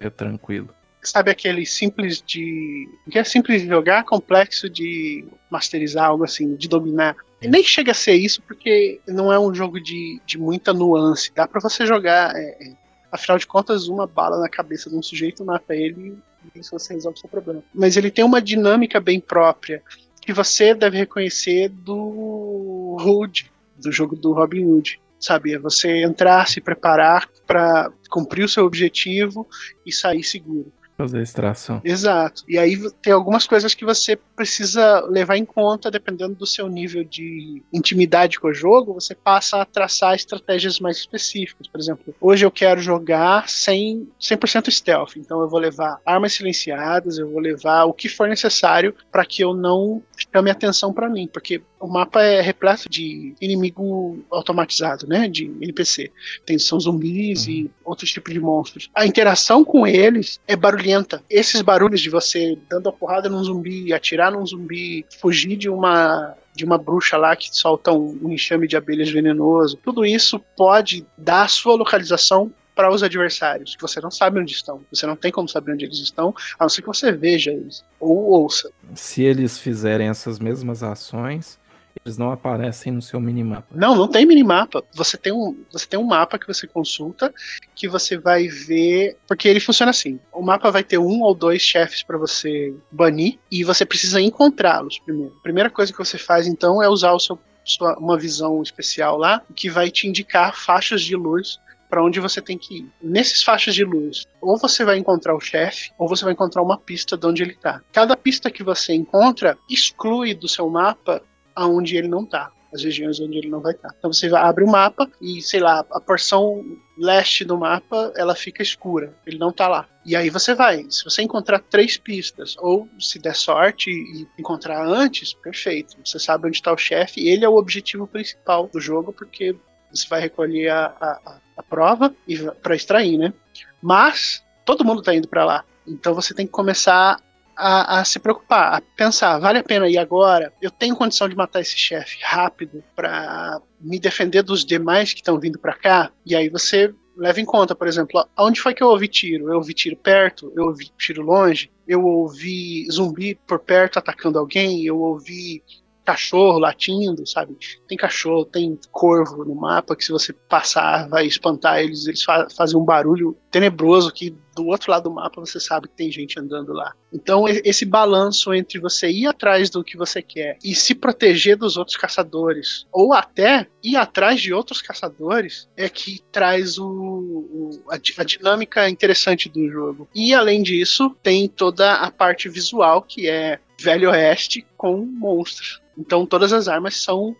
É tranquilo. Sabe aquele simples de. que é simples de jogar, complexo de masterizar, algo assim, de dominar. Nem chega a ser isso, porque não é um jogo de, de muita nuance. Dá para você jogar. é, é, afinal de contas, uma bala na cabeça de um sujeito mata ele e isso você resolve o seu problema. Mas ele tem uma dinâmica bem própria que você deve reconhecer do Hood, do jogo do Robin Hood. Sabe, é você entrar, se preparar para cumprir o seu objetivo e sair seguro. Fazer extração. Exato. E aí tem algumas coisas que você precisa levar em conta, dependendo do seu nível de intimidade com o jogo, você passa a traçar estratégias mais específicas. Por exemplo, hoje eu quero jogar sem 100% stealth, então eu vou levar armas silenciadas, eu vou levar o que for necessário para que eu não chame atenção para mim, porque o mapa é repleto de inimigo automatizado, né, de NPC. Tem são zumbis e outros tipos de monstros. A interação com eles é barulhenta. Esses barulhos de você dando a porrada num zumbi, atirar num zumbi, fugir de uma de uma bruxa lá que solta um, um enxame de abelhas venenoso. Tudo isso pode dar a sua localização para os adversários, que você não sabe onde estão. Você não tem como saber onde eles estão, a não ser que você veja eles ou ouça. Se eles fizerem essas mesmas ações, eles não aparecem no seu minimapa. Não, não tem minimapa. Você tem um, você tem um mapa que você consulta que você vai ver, porque ele funciona assim. O mapa vai ter um ou dois chefes para você banir e você precisa encontrá-los primeiro. A primeira coisa que você faz então é usar o seu sua, uma visão especial lá que vai te indicar faixas de luz para onde você tem que ir. Nesses faixas de luz, ou você vai encontrar o chefe, ou você vai encontrar uma pista de onde ele tá. Cada pista que você encontra exclui do seu mapa aonde ele não tá. As regiões onde ele não vai estar. Então você abre o mapa e, sei lá, a porção leste do mapa ela fica escura. Ele não tá lá. E aí você vai. Se você encontrar três pistas, ou se der sorte e encontrar antes, perfeito. Você sabe onde está o chefe. Ele é o objetivo principal do jogo, porque você vai recolher a, a, a prova para extrair, né? Mas todo mundo tá indo para lá. Então você tem que começar a, a, se preocupar, a pensar, vale a pena ir agora? Eu tenho condição de matar esse chefe rápido para me defender dos demais que estão vindo para cá? E aí você leva em conta, por exemplo, onde foi que eu ouvi tiro? Eu ouvi tiro perto? Eu ouvi tiro longe? Eu ouvi zumbi por perto atacando alguém? Eu ouvi cachorro latindo, sabe? Tem cachorro, tem corvo no mapa que se você passar vai espantar eles, eles fa fazem um barulho tenebroso que do outro lado do mapa você sabe que tem gente andando lá. Então esse balanço entre você ir atrás do que você quer e se proteger dos outros caçadores, ou até ir atrás de outros caçadores, é que traz o, o a, a dinâmica interessante do jogo. E além disso, tem toda a parte visual que é Velho Oeste com monstros. Então todas as armas são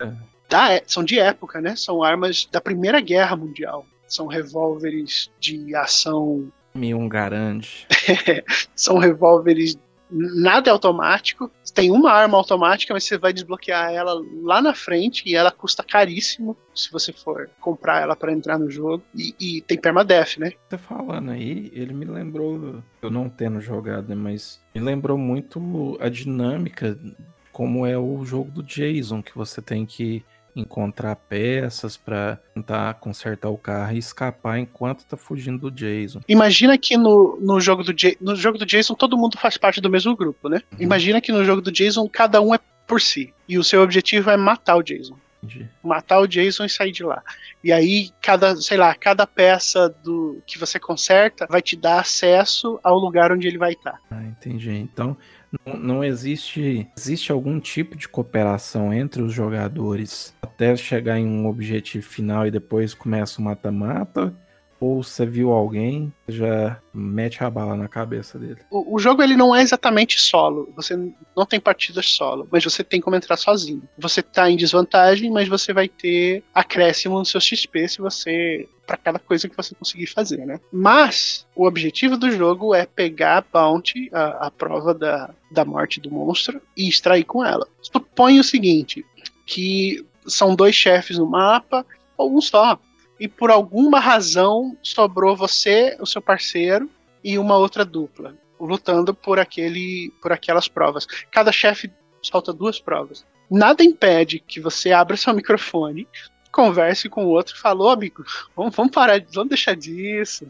da, são de época, né? São armas da Primeira Guerra Mundial. São revólveres de ação. Um garante. *laughs* são revólveres nada é automático. Tem uma arma automática, mas você vai desbloquear ela lá na frente e ela custa caríssimo se você for comprar ela para entrar no jogo. E, e, tem permadeath, né? Você falando aí, ele me lembrou, eu não tendo jogado, né, mas me lembrou muito a dinâmica como é o jogo do Jason, que você tem que encontrar peças para tentar consertar o carro e escapar enquanto tá fugindo do Jason. Imagina que no, no, jogo, do no jogo do Jason todo mundo faz parte do mesmo grupo, né? Uhum. Imagina que no jogo do Jason cada um é por si. E o seu objetivo é matar o Jason. Entendi. Matar o Jason e sair de lá. E aí, cada, sei lá, cada peça do que você conserta vai te dar acesso ao lugar onde ele vai estar. Ah, entendi. Então, não, existe. Existe algum tipo de cooperação entre os jogadores até chegar em um objetivo final e depois começa o mata-mata? Ou você viu alguém, já mete a bala na cabeça dele. O, o, jogo ele não é exatamente solo. Você não tem partidas solo, mas você tem como entrar sozinho. Você tá em desvantagem, mas você vai ter acréscimo no seu XP se você para cada coisa que você conseguir fazer, né? Mas o objetivo do jogo é pegar a bounty, a, a prova da, da morte do monstro, e extrair com ela. Suponha o seguinte, que são dois chefes no mapa, ou um só e por alguma razão sobrou você, o seu parceiro e uma outra dupla lutando por aquele por aquelas provas. Cada chefe solta duas provas. Nada impede que você abra seu microfone, converse com o outro e fale, amigo, vamos, vamos parar, vamos deixar disso.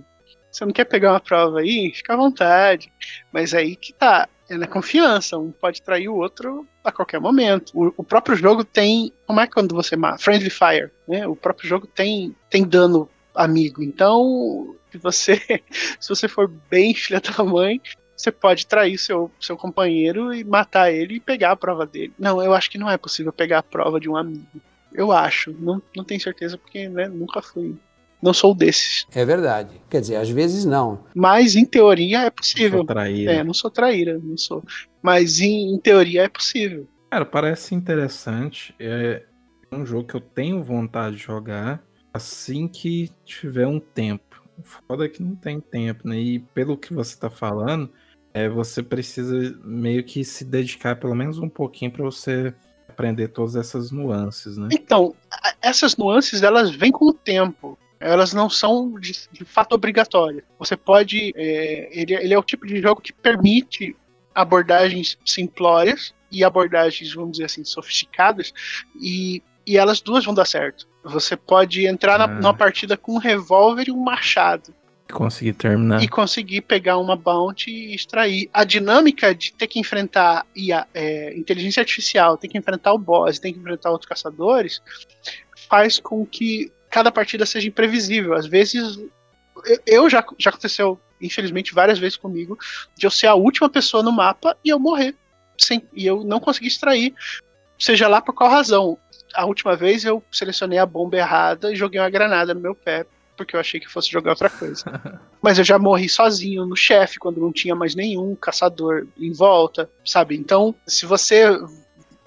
Você não quer pegar uma prova aí? Fica à vontade. Mas aí que tá é na confiança, um pode trair o outro a qualquer momento. O, o, próprio jogo tem, como é quando você mata? Friendly Fire, né? O próprio jogo tem, tem dano amigo. Então, se você, *laughs* se você for bem *laughs* filha da mãe, você pode trair seu, seu companheiro e matar ele e pegar a prova dele. Não, eu acho que não é possível pegar a prova de um amigo. Eu acho, não, não tenho certeza porque né, nunca fui não sou desses. É verdade. Quer dizer, às vezes não. Mas em teoria é possível. Não sou traíra. É, não sou traíra, não sou. Mas em, em teoria é possível. Cara, parece interessante. É um jogo que eu tenho vontade de jogar assim que tiver um tempo. O foda é que não tem tempo, né? E pelo que você tá falando, é, você precisa meio que se dedicar pelo menos um pouquinho para você aprender todas essas nuances, né? Então, essas nuances elas vêm com o tempo elas não são de, de fato obrigatórias. Você pode. É, ele, ele é o tipo de jogo que permite abordagens simplórias e abordagens, vamos dizer assim, sofisticadas, e, e elas duas vão dar certo. Você pode entrar ah. na, numa partida com um revólver e um machado. Conseguir terminar. E conseguir pegar uma bounty e extrair. A dinâmica de ter que enfrentar IA, é, inteligência artificial, ter que enfrentar o boss, ter que enfrentar outros caçadores, faz com que cada partida seja imprevisível. Às vezes, eu já, já aconteceu, infelizmente, várias vezes comigo, de eu ser a última pessoa no mapa e eu morrer. Sim, e eu não consegui extrair, seja lá por qual razão. A última vez eu selecionei a bomba errada e joguei uma granada no meu pé, porque eu achei que fosse jogar outra coisa. *laughs* Mas eu já morri sozinho no chefe, quando não tinha mais nenhum caçador em volta, sabe? Então, se você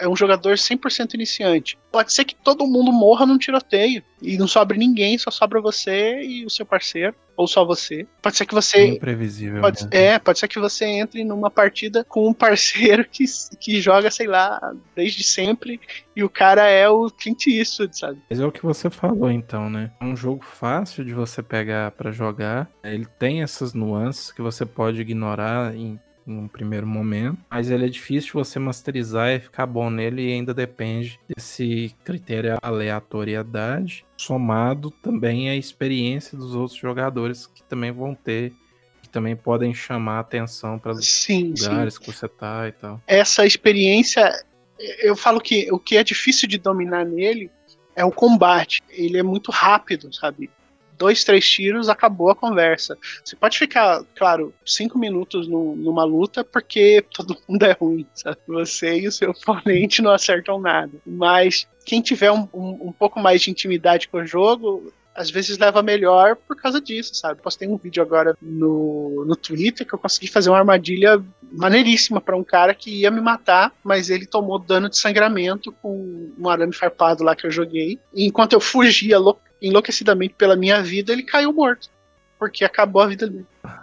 é um jogador 100% iniciante. Pode ser que todo mundo morra num tiroteio e não sobre ninguém, só sobra você e o seu parceiro, ou só você. Pode ser que você. Imprevisível. Pode, é, pode ser que você entre numa partida com um parceiro *laughs* que, que joga, sei lá, desde sempre e o cara é o Clint Eastwood, sabe? Mas é o que você falou então, né? É um jogo fácil de você pegar para jogar. Ele tem essas nuances que você pode ignorar em em um primeiro momento, mas ele é difícil você masterizar e ficar bom nele e ainda depende desse critério aleatoriedade, somado também à experiência dos outros jogadores que também vão ter que também podem chamar a atenção para os lugares sim. que você tá e tal. Essa experiência, eu falo que o que é difícil de dominar nele é o combate. Ele é muito rápido, sabe? Dois, três tiros, acabou a conversa. Você pode ficar, claro, cinco minutos no, numa luta porque todo mundo é ruim, sabe? Você e o seu oponente não acertam nada. Mas quem tiver um, um, um pouco mais de intimidade com o jogo, às vezes leva melhor por causa disso, sabe? Postei um vídeo agora no, no Twitter que eu consegui fazer uma armadilha maneiríssima para um cara que ia me matar, mas ele tomou dano de sangramento com um arame farpado lá que eu joguei. E enquanto eu fugia lou- enlouquecidamente pela minha vida, ele caiu morto. Porque acabou a vida dele. *laughs*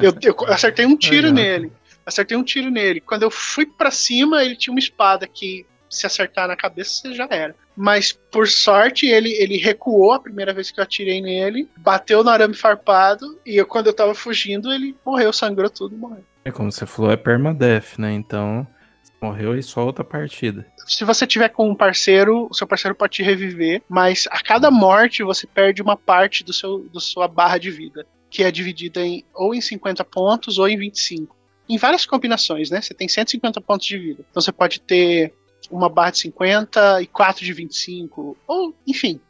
Eu, eu acertei um tiro Legal. nele. Acertei um tiro nele. Quando eu fui pra cima, ele tinha uma espada que, se acertar na cabeça, você já era. Mas, por sorte, ele, ele recuou a primeira vez que eu atirei nele, bateu no arame farpado, e eu, quando eu tava fugindo, ele morreu, sangrou tudo e morreu. É como você falou, é permadeath, né? Então, morreu e só outra partida. Se você tiver com um parceiro, o seu parceiro pode te reviver, mas a cada morte você perde uma parte do seu, da sua barra de vida, que é dividida em ou em 50 pontos ou em 25. Em várias combinações, né? Você tem 150 pontos de vida. Então você pode ter uma barra de 50 e 4 de 25, ou enfim,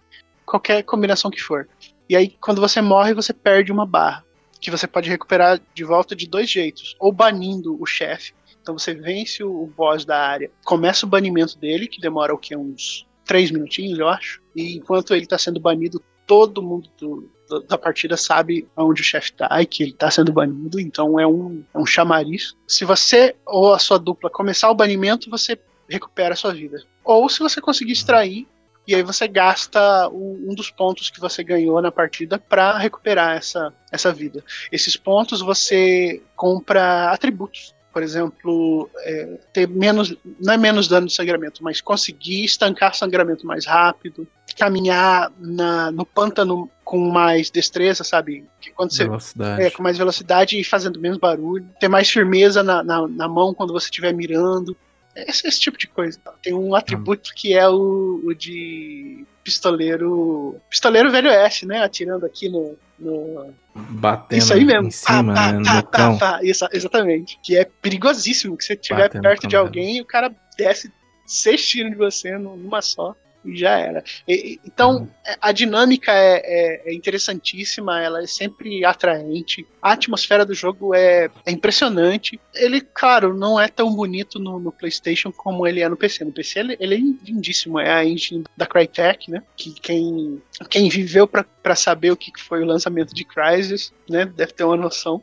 qualquer combinação que for. E aí, quando você morre, você perde uma barra, que você pode recuperar de volta de dois jeitos: ou banindo o chefe. Então você vence o boss da área, começa o banimento dele, que demora o que? Uns 3 minutinhos, eu acho. E enquanto ele tá sendo banido, todo mundo do- do- da partida sabe onde o chefe tá e que ele tá sendo banido, então é um, é um chamariz. Se você ou a sua dupla começar o banimento, você recupera a sua vida. Ou se você conseguir extrair, e aí você gasta um dos pontos que você ganhou na partida para recuperar essa, essa vida. Esses pontos você compra atributos. Por exemplo, é, ter menos. Não é menos dano de sangramento, mas conseguir estancar sangramento mais rápido, caminhar na, no pântano com mais destreza, sabe? Que quando você Velocidade. é, com mais velocidade e fazendo menos barulho. Ter mais firmeza na, na, na mão quando você estiver mirando. Esse, esse tipo de coisa. Tem um atributo que é o, o de pistoleiro. Pistoleiro velho oeste, né? Atirando aqui no. no- Batendo Isso aí mesmo. em cima, Pá, né? pá, pá, pá. Isso, exatamente. Que é perigosíssimo. Que você estiver perto de alguém e o cara desce seis tiros de você numa só. E já era. E- então, Uhum. é, a dinâmica é, é- é interessantíssima, ela é sempre atraente. A atmosfera do jogo é, é impressionante. Ele, claro, não é tão bonito no, no PlayStation como ele é no PC. No PC ele, ele é lindíssimo, é a engine da Crytek, né? Que quem, quem viveu pra saber o que foi o lançamento de Crysis, né? Deve ter uma noção.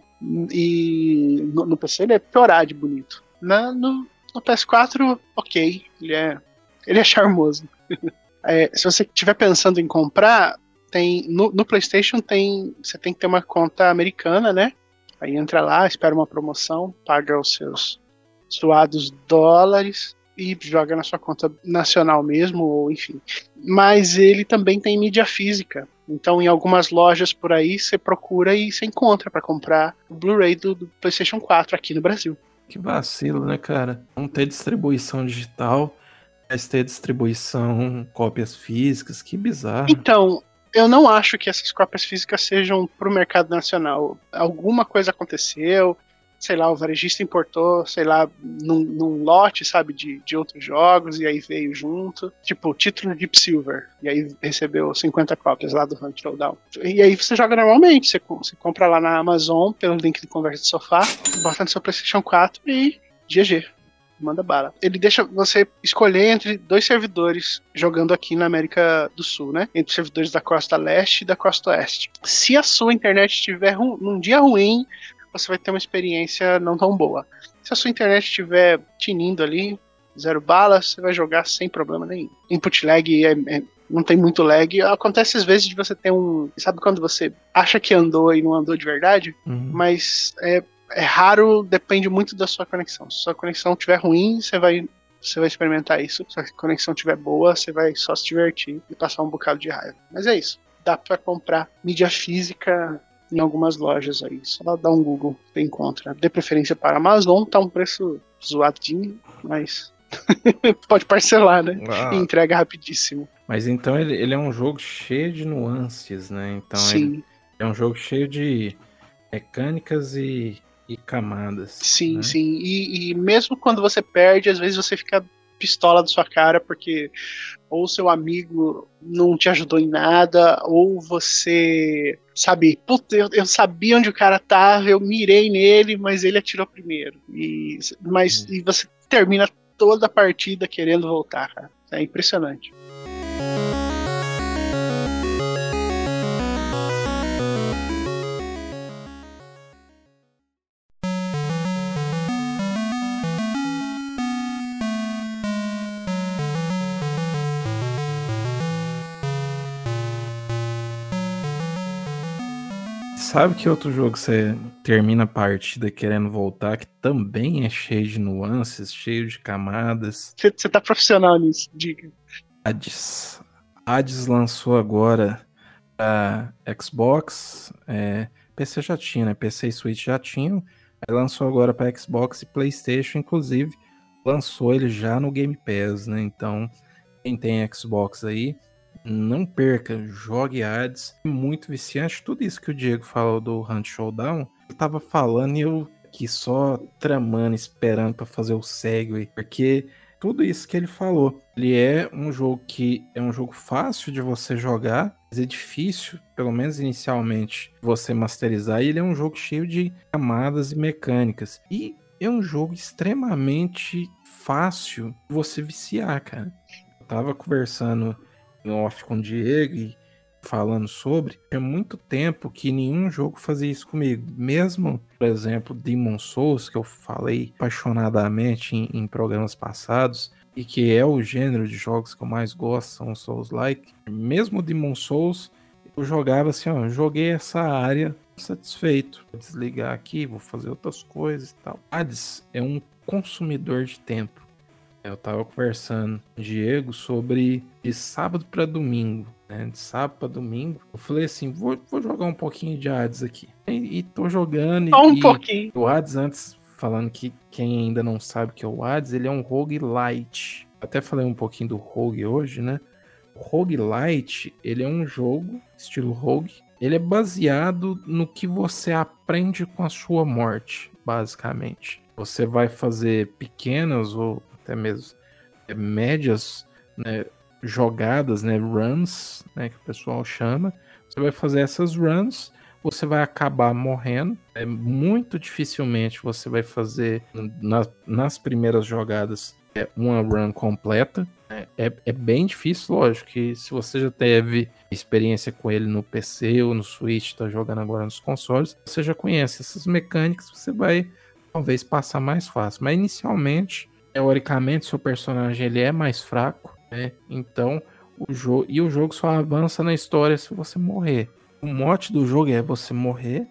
E no, no PC ele é piorar de bonito. Na, no, no PS4, ok, ele é, ele é charmoso. É, se você estiver pensando em comprar, tem no, no PlayStation tem você tem que ter uma conta americana, né? Aí entra lá, espera uma promoção, paga os seus suados dólares e joga na sua conta nacional mesmo, ou enfim. Mas ele também tem mídia física. Então, em algumas lojas por aí, você procura e você encontra para comprar o Blu-ray do, do PlayStation 4 aqui no Brasil. Que vacilo, né, cara? Não ter distribuição digital, mas ter distribuição cópias físicas, que bizarro. Então, eu não acho que essas cópias físicas sejam para o mercado nacional. Alguma coisa aconteceu, sei lá, o varejista importou, sei lá, num, num lote, sabe, de, de outros jogos, e aí veio junto. Tipo, título Deep Silver, e aí recebeu 50 cópias lá do Hunt Showdown. E aí você joga normalmente, você, você compra lá na Amazon, pelo link do Conversa de Sofá, bota no seu PlayStation 4 e GG. Manda bala. Ele deixa você escolher entre dois servidores jogando aqui na América do Sul, né? Entre os servidores da costa leste e da costa oeste. Se a sua internet estiver num dia ruim, você vai ter uma experiência não tão boa. Se a sua internet estiver tinindo ali, zero bala, você vai jogar sem problema nenhum. Input lag é- é- não tem muito lag. Acontece às vezes de você ter um. Sabe quando você acha que andou e não andou de verdade? Uhum. mas é, é raro, depende muito da sua conexão. Se sua conexão estiver ruim, você vai, você vai experimentar isso. Se a conexão estiver boa, você vai só se divertir e passar um bocado de raiva. Mas é isso. Dá pra comprar mídia física em algumas lojas aí. Só dá um Google, você encontra. Dê preferência para a Amazon, tá um preço zoadinho, mas *laughs* pode parcelar, né? Ah, E entrega rapidíssimo. mas então ele, ele é um jogo cheio de nuances, né? Então ele sim, é um jogo cheio de mecânicas e, e camadas. sim, né? sim. E, e mesmo quando você perde, às vezes você fica pistola da sua cara porque ou seu amigo não te ajudou em nada, ou você sabe, puta, eu, eu sabia onde o cara tava, eu mirei nele, mas ele atirou primeiro. E, mas, e você termina toda a partida querendo voltar, cara. É impressionante. Sabe que outro jogo você termina a partida querendo voltar, que também é cheio de nuances, cheio de camadas? Você tá profissional nisso, diga. Hades. Hades lançou agora a Xbox, é, PC já tinha, né? PC e Switch já tinham. Aí lançou agora para Xbox e PlayStation, inclusive lançou ele já no Game Pass, né? Então, quem tem Xbox aí, não perca, jogue Hades. É Muito viciante. Tudo isso que o Diego falou do Hunt Showdown, eu tava falando e eu aqui só tramando, esperando pra fazer o segue, porque tudo isso que ele falou. Ele é um jogo que é um jogo fácil de você jogar, mas é difícil, pelo menos inicialmente, você masterizar. E ele é um jogo cheio de camadas e mecânicas. E é um jogo extremamente fácil de você viciar, cara. Eu tava conversando em off com o Diego e falando sobre, tinha muito tempo que nenhum jogo fazia isso comigo. Mesmo, por exemplo, Demon Souls, que eu falei apaixonadamente em, em programas passados, e que é o gênero de jogos que eu mais gosto, são Souls-like. Mesmo Demon Souls, eu jogava assim, ó, joguei essa área satisfeito. Vou desligar aqui, vou fazer outras coisas e tal. Hades é um consumidor de tempo. Eu tava conversando com o Diego sobre de sábado para domingo, né? De sábado para domingo. Eu falei assim, vou, vou jogar um pouquinho de Hades aqui. E, e tô jogando. Só um e, pouquinho. o Hades, antes, falando que quem ainda não sabe o que é o Hades, ele é um roguelite. Até falei um pouquinho do rogue hoje, né? O roguelite, ele é um jogo, estilo rogue. Ele é baseado no que você aprende com a sua morte, basicamente. Você vai fazer pequenas ou até mesmo é, médias né, jogadas, né, runs, né, que o pessoal chama. Você vai fazer essas runs você vai acabar morrendo. É muito dificilmente você vai fazer na- nas primeiras jogadas é, uma run completa. É, é, é bem difícil, lógico, que se você já teve experiência com ele no PC ou no Switch, tá jogando agora nos consoles, você já conhece essas mecânicas, você vai talvez passar mais fácil. Mas inicialmente, teoricamente, seu personagem ele é mais fraco, né? Então, o jogo e o jogo só avança na história se você morrer. O mote do jogo é você morrer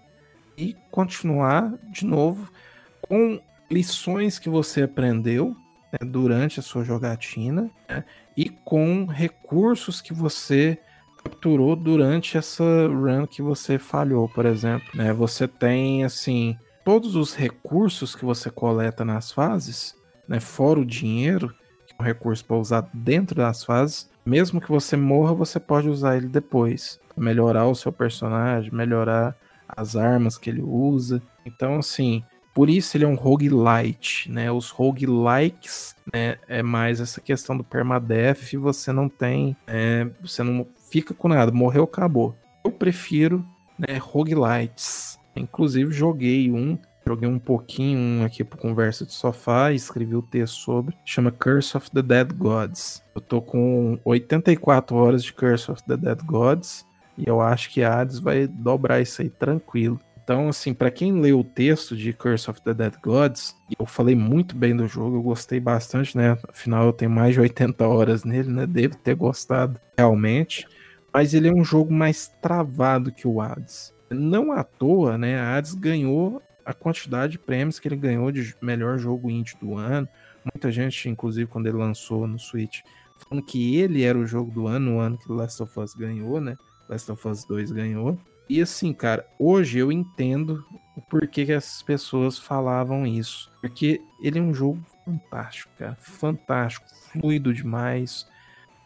e continuar de novo com lições que você aprendeu né, durante a sua jogatina né, e com recursos que você capturou durante essa run que você falhou, por exemplo. né? Você tem assim todos os recursos que você coleta nas fases, né, fora o dinheiro, que é um recurso para usar dentro das fases. Mesmo que você morra, você pode usar ele depois. Melhorar o seu personagem, melhorar as armas que ele usa. Então, assim, por isso ele é um roguelite, né? Os roguelikes, né, é mais essa questão do permadeath, você não tem, é, você não fica com nada, morreu, acabou. Eu prefiro, né, roguelites. Inclusive joguei um, joguei um pouquinho um aqui pro conversa de sofá, e escrevi o texto sobre, chama Curse of the Dead Gods. Eu tô com 84 horas de Curse of the Dead Gods e eu acho que a Hades vai dobrar isso aí tranquilo. Então, assim, pra quem leu o texto de Curse of the Dead Gods, eu falei muito bem do jogo, eu gostei bastante, né? Afinal, eu tenho mais de 80 horas nele, né? Devo ter gostado realmente. Mas ele é um jogo mais travado que o Hades. Não à toa, né? A Hades ganhou a quantidade de prêmios que ele ganhou de melhor jogo indie do ano. Muita gente, inclusive, quando ele lançou no Switch, falando que ele era o jogo do ano, no ano que Last of Us ganhou, né? Last of Us 2 ganhou. E assim, cara, hoje eu entendo o porquê que essas pessoas falavam isso. Porque ele é um jogo fantástico, cara. Fantástico, fluido demais.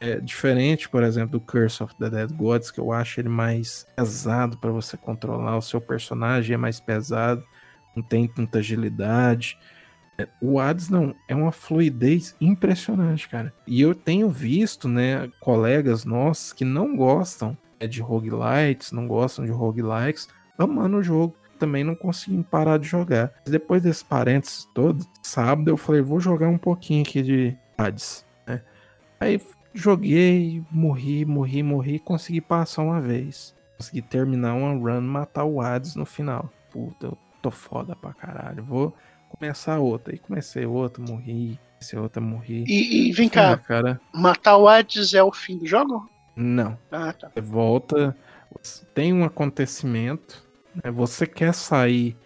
É diferente, por exemplo, do Curse of the Dead Gods, que eu acho ele mais pesado para você controlar. O seu personagem é mais pesado, não tem tanta agilidade. É, O Hades não, é uma fluidez impressionante, cara. E eu tenho visto, né, colegas nossos que não gostam é, de roguelites, não gostam de roguelikes, amando o jogo. Também não conseguem parar de jogar. Depois desses parênteses todos, sábado eu falei, vou jogar um pouquinho aqui de Hades. né? Aí joguei, morri, morri, morri, consegui passar uma vez. Consegui terminar uma run, matar o Hades no final. Puta, eu tô foda pra caralho. Vou começar outra. Aí comecei outra, morri. Comecei outra, morri. E, e vem Ah, cá, cara, matar o Hades é o fim do jogo? não. Ah, tá. Você volta, tem um acontecimento né? Você quer sair.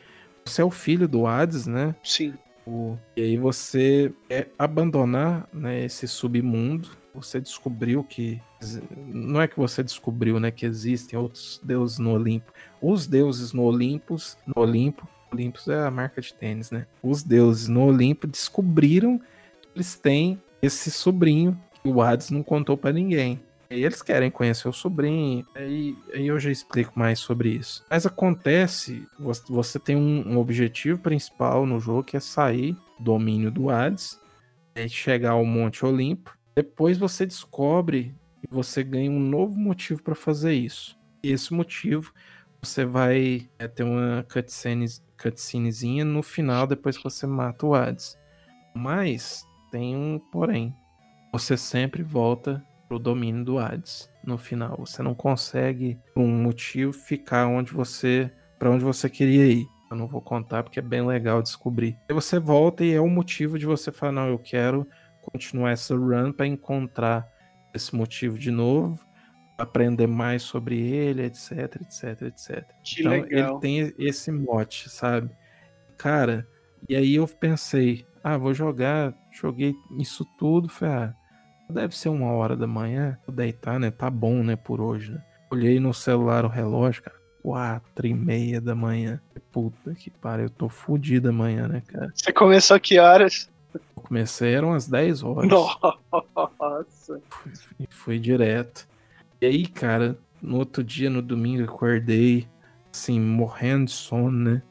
Você é o filho do Hades, né? Sim. O- E aí você quer abandonar né, esse submundo. Você descobriu que. Não é que você descobriu, né? Que existem outros deuses no Olimpo. Os deuses no Olimpos, no Olimpo. Olimpos é a marca de tênis, né? Os deuses no Olimpo descobriram que eles têm esse sobrinho que o Hades não contou pra ninguém. E eles querem conhecer o sobrinho, aí, aí eu já explico mais sobre isso. Mas acontece, você, tem um, um objetivo principal no jogo que é sair do domínio do Hades, é chegar ao Monte Olimpo. Depois você descobre e você ganha um novo motivo para fazer isso. E esse motivo você vai é, ter uma cutscene, cutscenezinha no final depois que você mata o Hades. Mas tem um porém. Você sempre volta pro domínio do Hades no final. Você não consegue, por um motivo, ficar onde você. para onde você queria ir. Eu não vou contar porque é bem legal descobrir. Aí você volta e é o motivo de você falar: não, eu quero continuar essa run para encontrar esse motivo de novo, aprender mais sobre ele, etc, etc, etc. Que Então legal. ele tem esse mote, sabe? Cara, e aí eu pensei, ah, vou jogar, joguei isso tudo, falei, ah, deve ser uma hora da manhã, vou deitar, né? Tá bom, né, por hoje, né? Olhei no celular o relógio, cara, quatro e meia da manhã. Puta que pariu, eu tô fudido amanhã, né, cara? Você começou que horas? Eu comecei, eram umas 10 horas. Nossa. E fui direto. E aí, cara, no outro dia, no domingo, acordei, assim, morrendo de sono, né?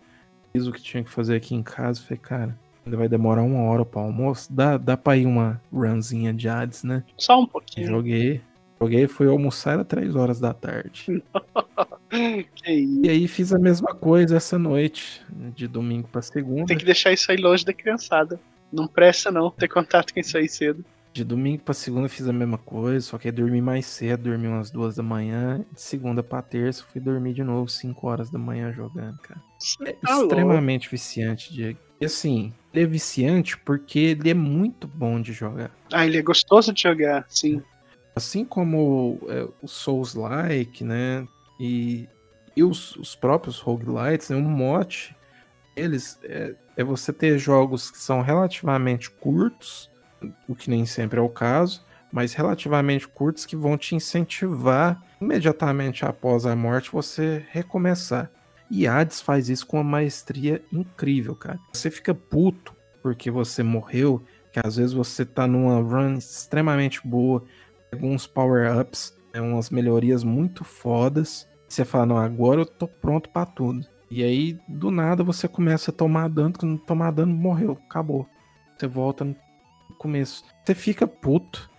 Fiz o que tinha que fazer aqui em casa. Falei, cara, ainda vai demorar uma hora pro almoço. Dá, dá pra ir uma runzinha de Hades, né? Só um pouquinho. joguei. Joguei, fui almoçar, era 3 horas da tarde. *laughs* E aí fiz a mesma coisa essa noite, de domingo pra segunda. Tem que deixar isso aí longe da criançada. Não presta não ter contato com isso aí cedo. De domingo pra segunda fiz a mesma coisa, só que aí dormi mais cedo, dormi umas duas da manhã. De segunda pra terça fui dormir de novo, 5 horas da manhã jogando, cara. Você É tá louco. extremamente viciante, Diego. E assim, ele é viciante porque ele é muito bom de jogar. Ah, ele é gostoso de jogar, sim. Assim como é, o Souls-like, né? E, e os, os próprios roguelites, né, um mote, eles é, é você ter jogos que são relativamente curtos, o que nem sempre é o caso, mas relativamente curtos que vão te incentivar imediatamente após a morte você recomeçar. E Hades faz isso com uma maestria incrível, cara. Você fica puto porque você morreu, que às vezes você tá numa run extremamente boa, pega uns power-ups, né, umas melhorias muito fodas. Você fala, não, agora eu tô pronto pra tudo. E aí, do nada, você começa a tomar dano, quando tomar dano, morreu, acabou. Você volta no começo. Você fica puto.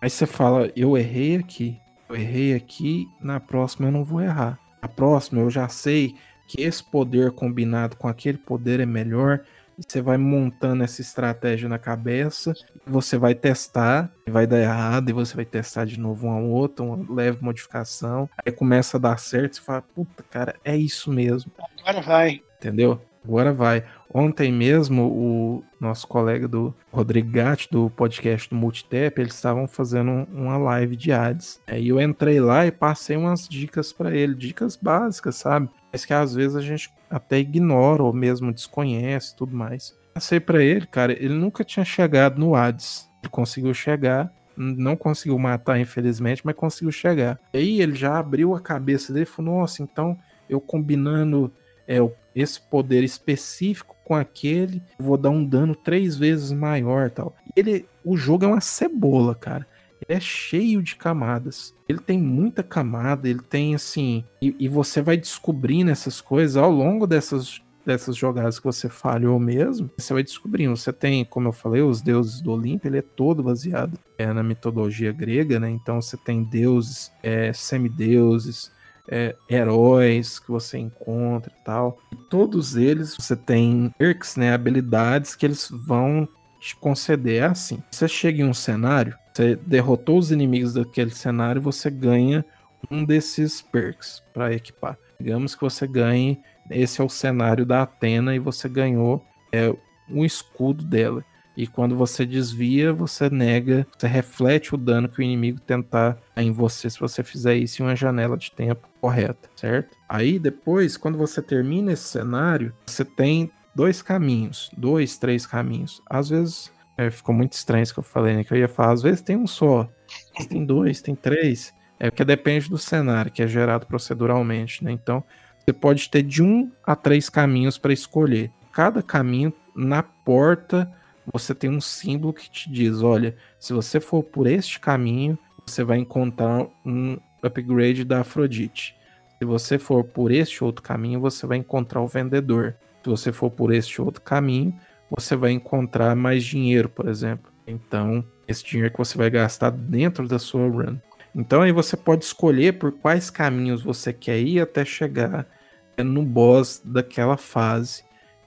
Aí você fala, eu errei aqui, eu errei aqui, na próxima eu não vou errar. Na próxima eu já sei que esse poder combinado com aquele poder é melhor. Você vai montando essa estratégia na cabeça, você vai testar, vai dar errado, e você vai testar de novo uma outra, uma leve modificação. Aí começa a dar certo, você fala, puta, cara, é isso mesmo Agora vai. entendeu? Agora vai. Ontem mesmo, o nosso colega do Rodrigo Gatti, do podcast do Multitap, eles estavam fazendo um- uma live de ads. Aí eu entrei lá e passei umas dicas pra ele, dicas básicas, sabe? Mas que às vezes a gente até ignora ou mesmo desconhece tudo mais. Passei pra ele, cara, ele nunca tinha chegado no Hades. Ele conseguiu chegar, não conseguiu matar, infelizmente, mas conseguiu chegar. E aí ele já abriu a cabeça dele e falou: Nossa, então eu combinando é, esse poder específico com aquele, vou dar um dano três vezes maior tal. Ele, o jogo é uma cebola, cara. É cheio de camadas. Ele tem muita camada, ele tem assim. E, e você vai descobrindo essas coisas ao longo dessas, dessas jogadas que você falhou mesmo. Você vai descobrindo. Você tem, como eu falei, os deuses do Olimpo, ele é todo baseado é, na mitologia grega, né? Então você tem deuses, é, semideuses, é, heróis que você encontra e tal. E todos eles você tem perks, né, habilidades que eles vão te conceder É assim. Você chega em um cenário, você derrotou os inimigos daquele cenário, você ganha um desses perks para equipar. Digamos que você ganhe, esse é o cenário da Atena e você ganhou é, um escudo dela. E quando você desvia, você nega, você reflete o dano que o inimigo tentar em você se você fizer isso em uma janela de tempo correta, certo? Aí depois, quando você termina esse cenário, você tem dois caminhos, dois, três caminhos. Às vezes é, ficou muito estranho isso que eu falei, né? Que eu ia falar, às vezes tem um só, tem dois, tem três. É porque depende do cenário que é gerado proceduralmente, né? Então você pode ter de um a três caminhos para escolher. Cada caminho na porta você tem um símbolo que te diz: olha, se você for por este caminho, você vai encontrar um upgrade da Afrodite. Se você for por este outro caminho, você vai encontrar o vendedor. Se você for por este outro caminho, você vai encontrar mais dinheiro, por exemplo. Então, esse dinheiro que você vai gastar dentro da sua run. Então aí você pode escolher por quais caminhos você quer ir até chegar no boss daquela fase.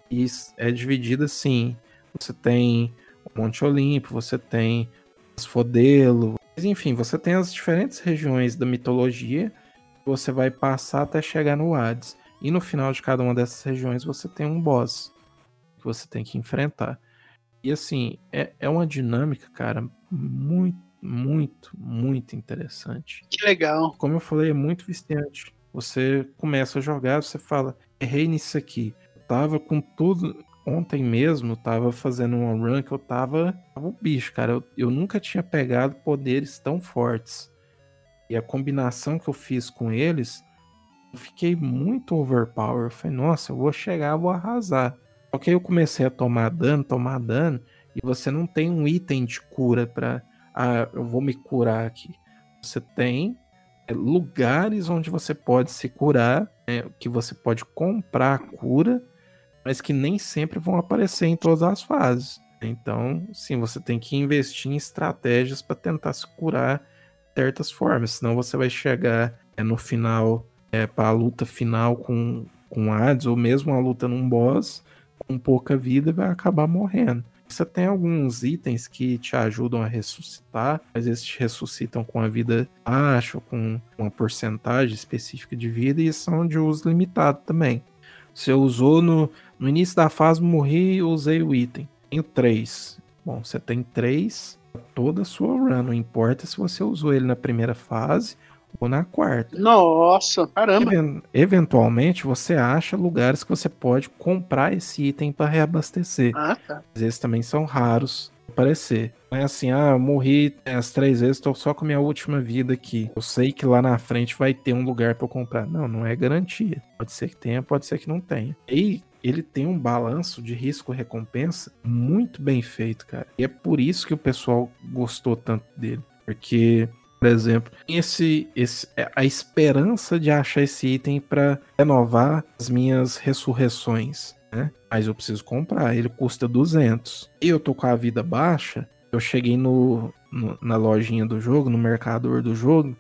E é dividido assim. Você tem o Monte Olimpo, você tem Asfodelo, enfim, você tem as diferentes regiões da mitologia que você vai passar até chegar no Hades. E no final de cada uma dessas regiões você tem um boss que você tem que enfrentar. E assim, é, é uma dinâmica, cara, muito, muito, muito interessante. Que legal. Como eu falei, é muito viciante. Você começa a jogar, você fala, errei nisso aqui. Eu tava com tudo. Ontem mesmo, tava fazendo uma run que eu tava. Tava um bicho, cara. Eu, eu nunca tinha pegado poderes tão fortes. E a combinação que eu fiz com eles, fiquei muito overpower. Eu falei, nossa, eu vou chegar, vou arrasar. Só que aí eu comecei a tomar dano, tomar dano, e você não tem um item de cura pra. Ah, eu vou me curar aqui. Você tem é, lugares onde você pode se curar, é, que você pode comprar cura, mas que nem sempre vão aparecer em todas as fases. Então, sim, você tem que investir em estratégias para tentar se curar de certas formas, senão você vai chegar é, no final, é, para a luta final com, com Hades, ou mesmo a luta num boss, com pouca vida vai acabar morrendo. Você tem alguns itens que te ajudam a ressuscitar, mas eles te ressuscitam com a vida baixa, com uma porcentagem específica de vida e são de uso limitado também. Você usou no, no início da fase, morri e usei o item. Tenho três. Bom, você tem três toda a sua run, não importa se você usou ele na primeira fase ou na quarta. Nossa, caramba. Even- eventualmente você acha lugares que você pode comprar esse item para reabastecer. Ah, tá. Às vezes também são raros aparecer. Não é assim, ah, eu morri as três vezes, tô só com minha última vida aqui. Eu sei que lá na frente vai ter um lugar para eu comprar. Não, não é garantia. Pode ser que tenha, pode ser que não tenha. E ele tem um balanço de risco-recompensa muito bem feito, cara. E é por isso que o pessoal gostou tanto dele. Porque por exemplo, esse, esse, a esperança de achar esse item para renovar as minhas ressurreições, né? Mas eu preciso comprar, ele custa 200. E eu tô com a vida baixa, eu cheguei no, no- na lojinha do jogo, no mercador do jogo,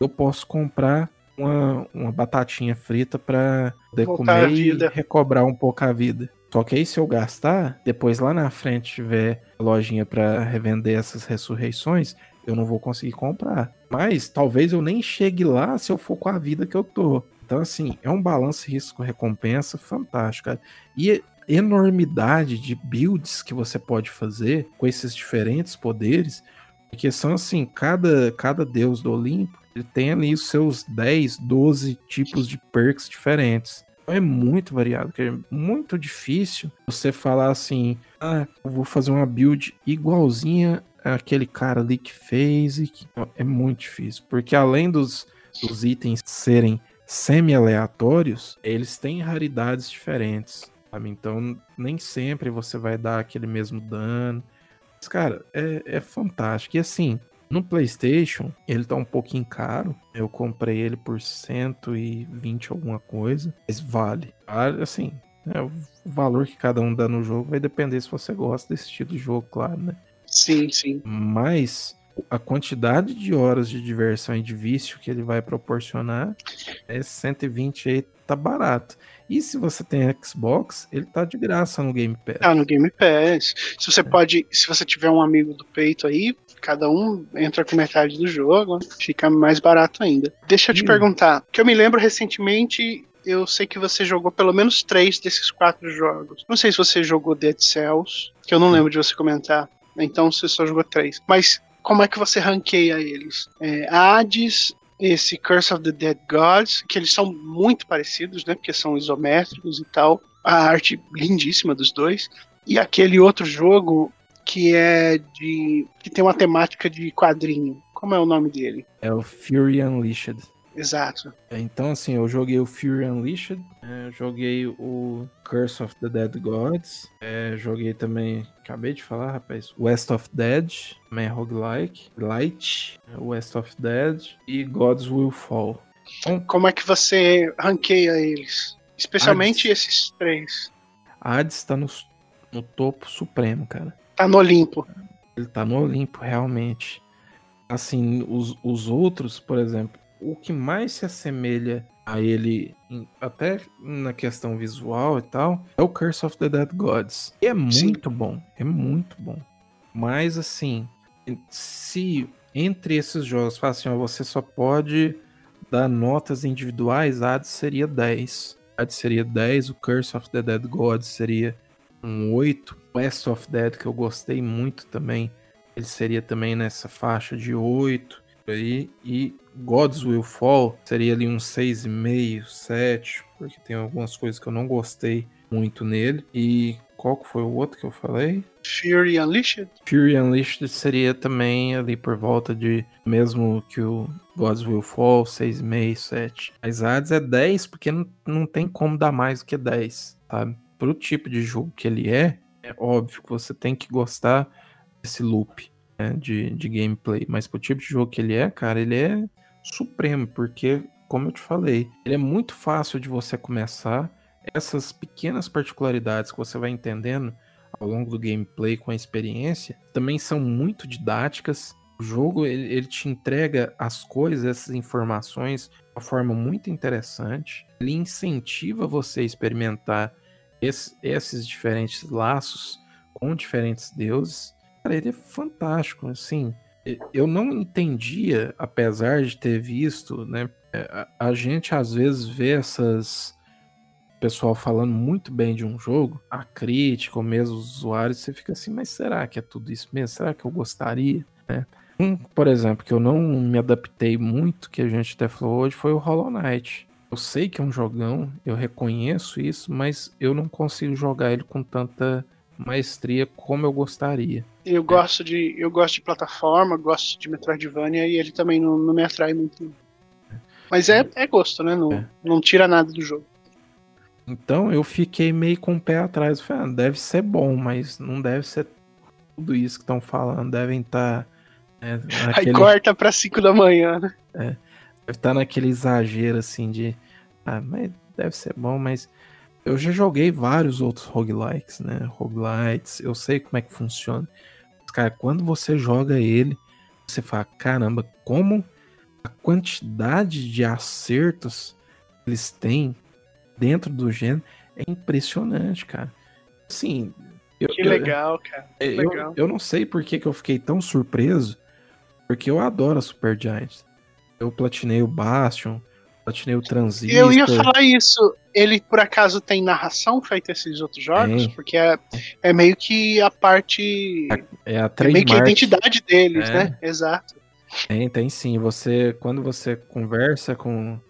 eu posso comprar uma, uma batatinha frita para poder Voltar comer e recobrar um pouco a vida. Só que aí se eu gastar, depois lá na frente tiver lojinha para revender essas ressurreições, eu não vou conseguir comprar. Mas talvez eu nem chegue lá se eu for com a vida que eu tô. Então, assim, é um balanço risco-recompensa fantástico, cara. E enormidade de builds que você pode fazer com esses diferentes poderes, porque são assim, cada, cada deus do Olimpo, ele tem ali os seus 10, 12 tipos de perks diferentes. Então é muito variado, é muito difícil você falar assim, ah, eu vou fazer uma build igualzinha aquele cara ali que fez e que... é muito difícil, porque além dos, dos itens serem semi-aleatórios, eles têm raridades diferentes, sabe? Então nem sempre você vai dar aquele mesmo dano. Mas, cara, é, é fantástico. E assim, no PlayStation, ele tá um pouquinho caro. Eu comprei ele por 120 alguma coisa, mas vale. Assim, é, o valor que cada um dá no jogo vai depender se você gosta desse estilo de jogo, claro, né? Sim, sim. Mas a quantidade de horas de diversão e de vício que ele vai proporcionar é 120 aí, tá barato. E se você tem Xbox, ele tá de graça no Game Pass. Ah, no Game Pass. Se você pode, se você tiver um amigo do peito aí, cada um entra com metade do jogo, fica mais barato ainda. Deixa eu te Hum. perguntar, que eu me lembro recentemente, eu sei que você jogou pelo menos três desses quatro jogos. Não sei se você jogou Dead Cells, que eu não lembro de você comentar. Então você só jogou três. Mas como é que você ranqueia eles? É, Hades, esse Curse of the Dead Gods, que eles são muito parecidos, né? Porque são isométricos e tal. A arte lindíssima dos dois. E aquele outro jogo que é de. que tem uma temática de quadrinho. Como é o nome dele? É o Fury Unleashed. Exato. Então, assim, eu joguei o Fury Unleashed, é, joguei o Curse of the Dead Gods, é, joguei também, acabei de falar, rapaz, West of Dead, também é roguelike, Light, é, West of Dead e Gods Will Fall. Como é que você ranqueia eles? Especialmente esses três. Hades tá no, no topo supremo, cara. Tá no Olimpo. Ele tá no Olimpo, realmente. Assim, os, os outros, por exemplo, o que mais se assemelha a ele, até na questão visual e tal, é o Curse of the Dead Gods. E é Sim. muito bom, é muito bom. Mas, assim, se entre esses jogos, fala assim, ó, você só pode dar notas individuais, Hades seria 10. Hades seria 10, o Curse of the Dead Gods seria um 8. West of Dead, que eu gostei muito também, ele seria também nessa faixa de 8 por aí. E Gods Will Fall seria ali um 6,5, 7, porque tem algumas coisas que eu não gostei muito nele. E qual que foi o outro que eu falei? Fury Unleashed? Fury Unleashed seria também ali por volta de, mesmo que o Gods Will Fall, 6,5, 7. Mas Hades é 10 porque não, não tem como dar mais do que 10, sabe? Pro tipo de jogo que ele é, é óbvio que você tem que gostar desse loop né, de, de gameplay. Mas pro tipo de jogo que ele é, cara, ele é supremo, porque, como eu te falei, ele é muito fácil de você começar. Essas pequenas particularidades que você vai entendendo ao longo do gameplay com a experiência também são muito didáticas. O jogo ele, ele te entrega as coisas, essas informações de uma forma muito interessante. Ele incentiva você a experimentar esse- esses diferentes laços com diferentes deuses. Cara, ele é fantástico, assim. Eu não entendia, apesar de ter visto, né? é, A, a gente às vezes vê essas pessoal falando muito bem de um jogo, a crítica ou mesmo os usuários, você fica assim, mas será que é tudo isso mesmo? Será que eu gostaria? né? Um, por exemplo, que eu não me adaptei muito, que a gente até falou hoje, foi o Hollow Knight. Eu sei que é um jogão, eu reconheço isso, mas eu não consigo jogar ele com tanta maestria como eu gostaria. Eu gosto de. Eu gosto de plataforma, gosto de Metroidvania e ele também não, não me atrai muito. Mas é, é gosto, né? Não, É. não tira nada do jogo. Então eu fiquei meio com o pé atrás. Eu Falei, ah, deve ser bom, mas não deve ser tudo isso que estão falando. Devem estar. né, *laughs* Aí naquele, corta pra 5 da manhã, né? deve estar naquele exagero assim de. Ah, mas deve ser bom, mas. Eu já joguei vários outros roguelikes, né? Roguelites, eu sei como é que funciona. Mas, Cara, quando você joga ele, você fala, caramba, como a quantidade de acertos que eles têm dentro do gênero é impressionante, cara. Assim, eu, Que legal, cara. Que eu, legal. eu não sei por que, que eu fiquei tão surpreso, porque eu adoro a Super Giants. Eu platinei o Bastion, platinei o Transistor. Eu ia falar isso. Ele por acaso tem narração feita esses outros jogos? Porque é, é meio que a parte. É a É meio que a identidade deles, É. né? Exato. Tem, tem sim. Você, quando você conversa com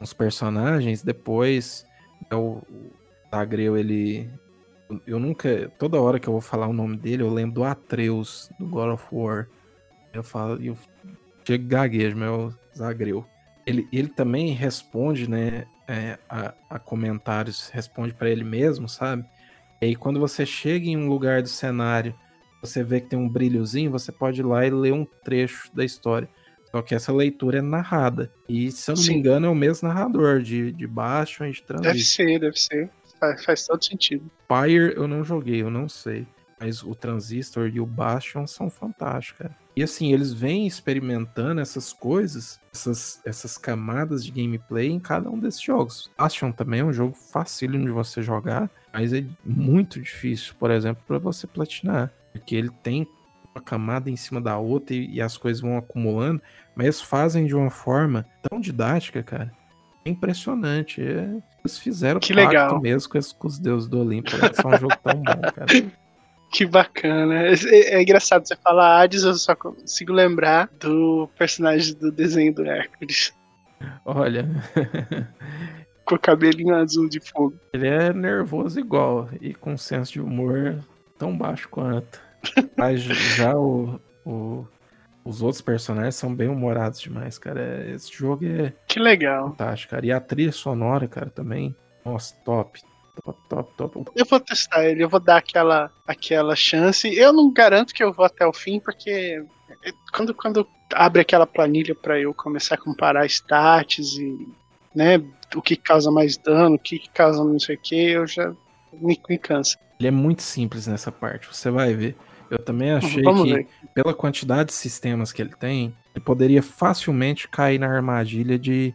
os personagens, depois é o, Zagreu, ele. Eu nunca. Toda hora que eu vou falar o nome dele, eu lembro do Atreus, do God of War. Eu falo, eu chego gaguejo, mas é o Zagreu. Ele, ele também responde, né, é, a, a comentários, responde pra ele mesmo, sabe? E aí quando você chega em um lugar do cenário você vê que tem um brilhozinho, você pode ir lá e ler um trecho da história. Só que essa leitura é narrada. E, se eu não Sim. me engano, é o mesmo narrador de, de Bastion e de Deve Transistor. ser, deve ser. Faz, faz todo sentido. Pyre eu não joguei, eu não sei. Mas o Transistor e o Bastion são fantásticos, cara. E assim, eles vêm experimentando essas coisas, essas, essas camadas de gameplay em cada um desses jogos. Bastion também é um jogo facílimo de você jogar, mas é muito difícil, por exemplo, para você platinar. Porque ele tem uma camada em cima da outra e, e as coisas vão acumulando, mas eles fazem de uma forma tão didática, cara. É impressionante. é- Eles fizeram Que pacto legal. mesmo com, esses- com os deuses do Olimpo. É só um jogo tão bom, cara. *laughs* Que bacana. É, é engraçado você falar Hades, eu só consigo lembrar do personagem do desenho do Hércules. Olha, *laughs* Com o cabelinho azul de fogo. ele é nervoso igual e com um senso de humor tão baixo quanto. Mas já o, o- os outros personagens são bem humorados demais, cara. É- Esse jogo é Que legal. fantástico, cara. E a trilha sonora, cara, também. Nossa, top. Top, top, top. Eu vou testar ele, eu vou dar aquela, aquela chance. Eu não garanto que eu vou até o fim, porque quando, quando abre aquela planilha pra eu começar a comparar stats e né, o que causa mais dano, o que causa não sei o que, eu já me, me cansa. Ele é muito simples nessa parte, você vai ver. Eu também achei Vamos que, ver. pela quantidade de sistemas que ele tem, ele poderia facilmente cair na armadilha de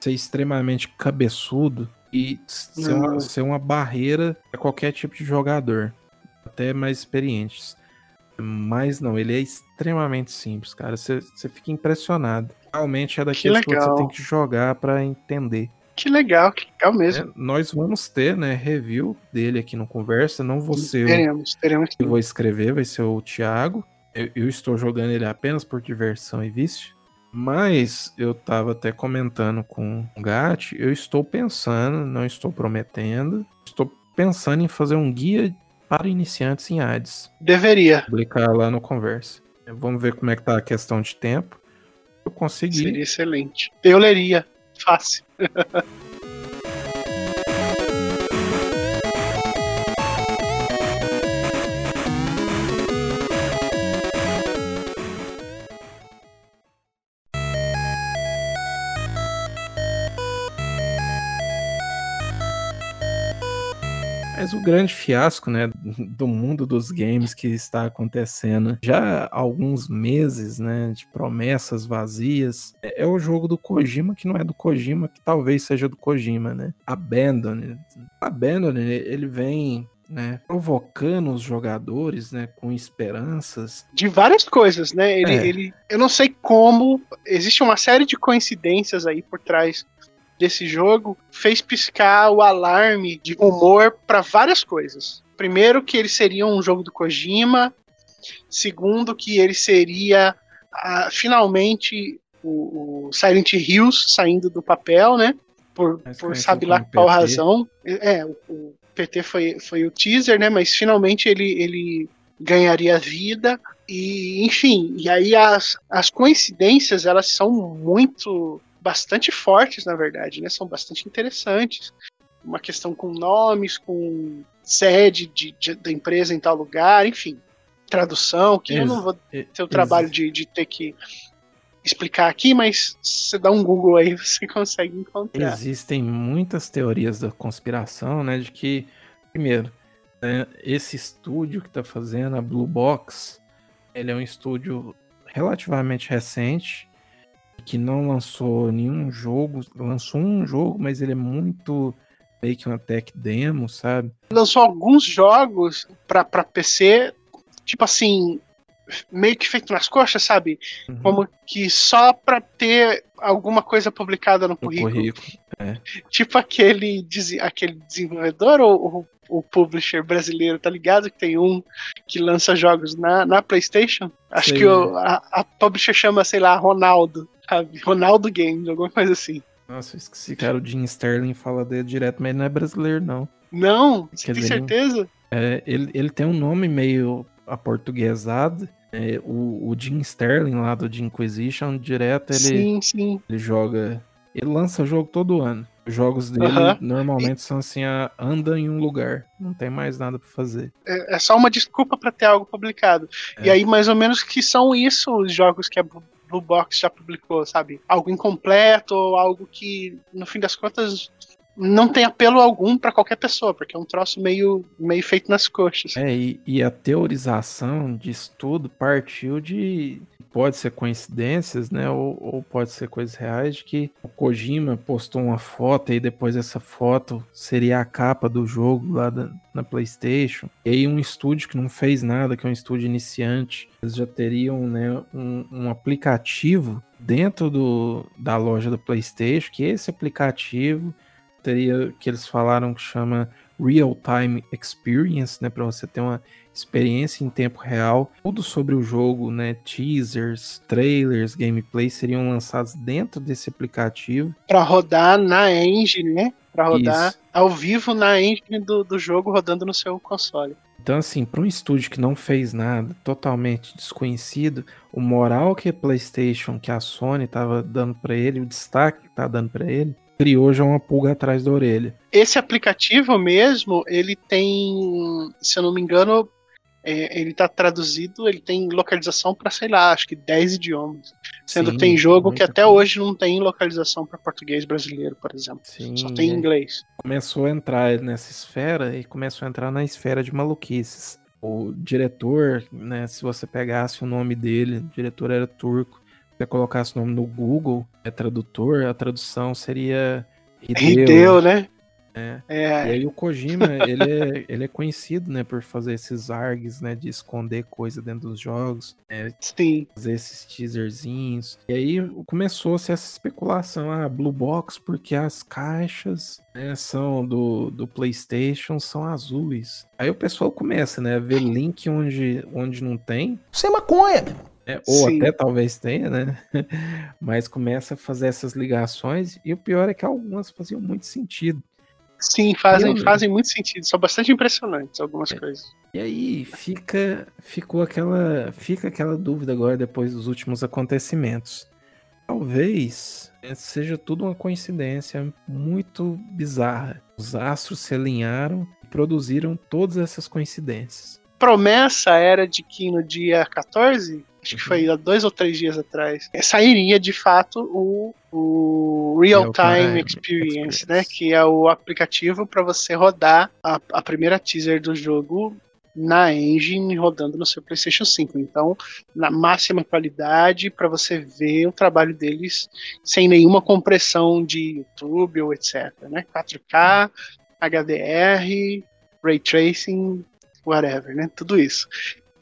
ser extremamente cabeçudo e ser, uma, ser uma barreira para qualquer tipo de jogador, até mais experientes. Mas não, ele é extremamente simples, cara. Você você fica impressionado. Realmente é daqueles que, você legal. tem que jogar para entender. Que legal, que legal mesmo. É, nós vamos ter, né, review dele aqui no Conversa. Não o teremos, teremos. que vou escrever, vai ser o Thiago. Eu, eu estou jogando ele apenas por diversão e vício. Mas eu tava até comentando com o Gat, eu estou pensando, não estou prometendo, estou pensando em fazer um guia para iniciantes em Hades. Deveria. Publicar lá no Conversa. Vamos ver como é que tá a questão de tempo. Eu consegui. Seria excelente. Eu leria. Fácil. *laughs* O grande fiasco, né, do mundo dos games que está acontecendo já há alguns meses, né, de promessas vazias, é é o jogo do Kojima que não é do Kojima, que talvez seja do Kojima, né? Abandoned. Abandoned, ele vem, né, provocando os jogadores, né, com esperanças. De várias coisas, né? Ele, É. ele, eu não sei como. Existe uma série de coincidências aí por trás desse jogo. Fez piscar o alarme de humor para várias coisas. Primeiro, que ele seria um jogo do Kojima. Segundo, que ele seria ah, finalmente o, o Silent Hills saindo do papel, né? Por, por sabe lá qual PT. razão. É, o, o PT foi, foi o teaser, né? Mas finalmente ele, ele ganharia vida. E, enfim, e aí as, as coincidências, elas são muito, bastante fortes, na verdade, né? São bastante interessantes. Uma questão com nomes, com sede de, de- da empresa em tal lugar, enfim. Tradução, que eu Ex- não vou ter o trabalho de, de ter que explicar aqui, mas você dá um Google aí, *laughs* você consegue encontrar. Existem muitas teorias da conspiração, né, de que, primeiro, né, esse estúdio que está fazendo, a Blue Box, ele é um estúdio relativamente recente, que não lançou nenhum jogo, lançou um jogo, mas ele é muito meio que uma tech demo, sabe? lançou alguns jogos pra, pra PC, tipo assim, meio que feito nas coxas, sabe? Uhum. Como que só pra ter alguma coisa publicada no currículo. currículo. Tipo aquele, aquele desenvolvedor ou o, o publisher brasileiro, tá ligado? Que tem um que lança jogos na, na PlayStation. Acho Sei. que o, a, a publisher chama, sei lá, Ronaldo. Ronaldo Games, alguma coisa assim. Nossa, eu esqueci, cara, o Jim Sterling fala dele direto, mas ele não é brasileiro, não. Não, você Quer tem dizer, certeza? É, ele, ele tem um nome meio aportuguesado. É, o, o Jim Sterling lá do The Inquisition, direto ele, Sim, sim. ele joga. Ele lança jogo todo ano. Os jogos dele normalmente são assim: a, anda em um lugar. Não tem mais nada pra fazer. É, é só uma desculpa pra ter algo publicado. É. E aí, mais ou menos, que são isso os jogos que a Blue Box já publicou, sabe? Algo incompleto, ou algo que, no fim das contas, não tem apelo algum pra qualquer pessoa, porque é um troço meio, meio feito nas coxas. É, e, e a teorização disso tudo partiu de. Pode ser coincidências, né? Ou, ou pode ser coisas reais, de que o Kojima postou uma foto e depois essa foto seria a capa do jogo lá da- na PlayStation. E aí, um estúdio que não fez nada, que é um estúdio iniciante, eles já teriam né, um, um aplicativo dentro do, da loja da PlayStation, que esse aplicativo teria que eles falaram que chama real time experience, né, para você ter uma experiência em tempo real, tudo sobre o jogo, né? Teasers, trailers, gameplay seriam lançados dentro desse aplicativo. Pra rodar na engine, né? Pra rodar Isso. ao vivo na engine do, do jogo rodando no seu console. Então, assim, para um estúdio que não fez nada, totalmente desconhecido, o moral que a PlayStation, que a Sony tava dando pra ele, o destaque que tá dando pra ele, criou já uma pulga atrás da orelha. Esse aplicativo mesmo, ele tem, se eu não me engano, é, ele tá traduzido, ele tem localização pra, sei lá, acho que 10 idiomas. Sendo Sim, tem jogo que até coisa. hoje não tem localização pra português brasileiro, por exemplo. Sim, Só tem em inglês. começou a entrar nessa esfera e começou a entrar na esfera de maluquices. O diretor, né, se você pegasse o nome dele, o diretor era turco, se você colocasse o nome no Google, é tradutor, a tradução seria Hideo. Hideo, né? É. E É, aí o Kojima, ele é, ele é conhecido, né, por fazer esses args, né, de esconder coisa dentro dos jogos, né, sim. fazer esses teaserzinhos. E aí começou-se essa especulação, ah, Blue Box, porque as caixas né, são do, do PlayStation são azuis. Aí o pessoal começa, né, a ver link onde, onde não tem, é maconha, meu. né, ou Sim. até talvez tenha, né, *laughs* mas começa a fazer essas ligações e o pior é que algumas faziam muito sentido. Sim, fazem, Eu- fazem muito sentido. São bastante impressionantes algumas É. coisas. E aí fica ficou aquela fica aquela dúvida agora depois dos últimos acontecimentos. Talvez eh, seja tudo uma coincidência muito bizarra. Os astros se alinharam e produziram todas essas coincidências. Promessa era de que no dia 14, acho que Uhum. foi há dois ou três dias atrás, eh, sairia de fato o, o Real Real Time Time Experience, né? Experience. Que é o aplicativo para você rodar a, a primeira teaser do jogo na engine rodando no seu PlayStation 5. Então, na máxima qualidade para você ver o trabalho deles sem nenhuma compressão de YouTube ou etc, né? 4K, HDR, Ray Tracing, whatever, né? Tudo isso.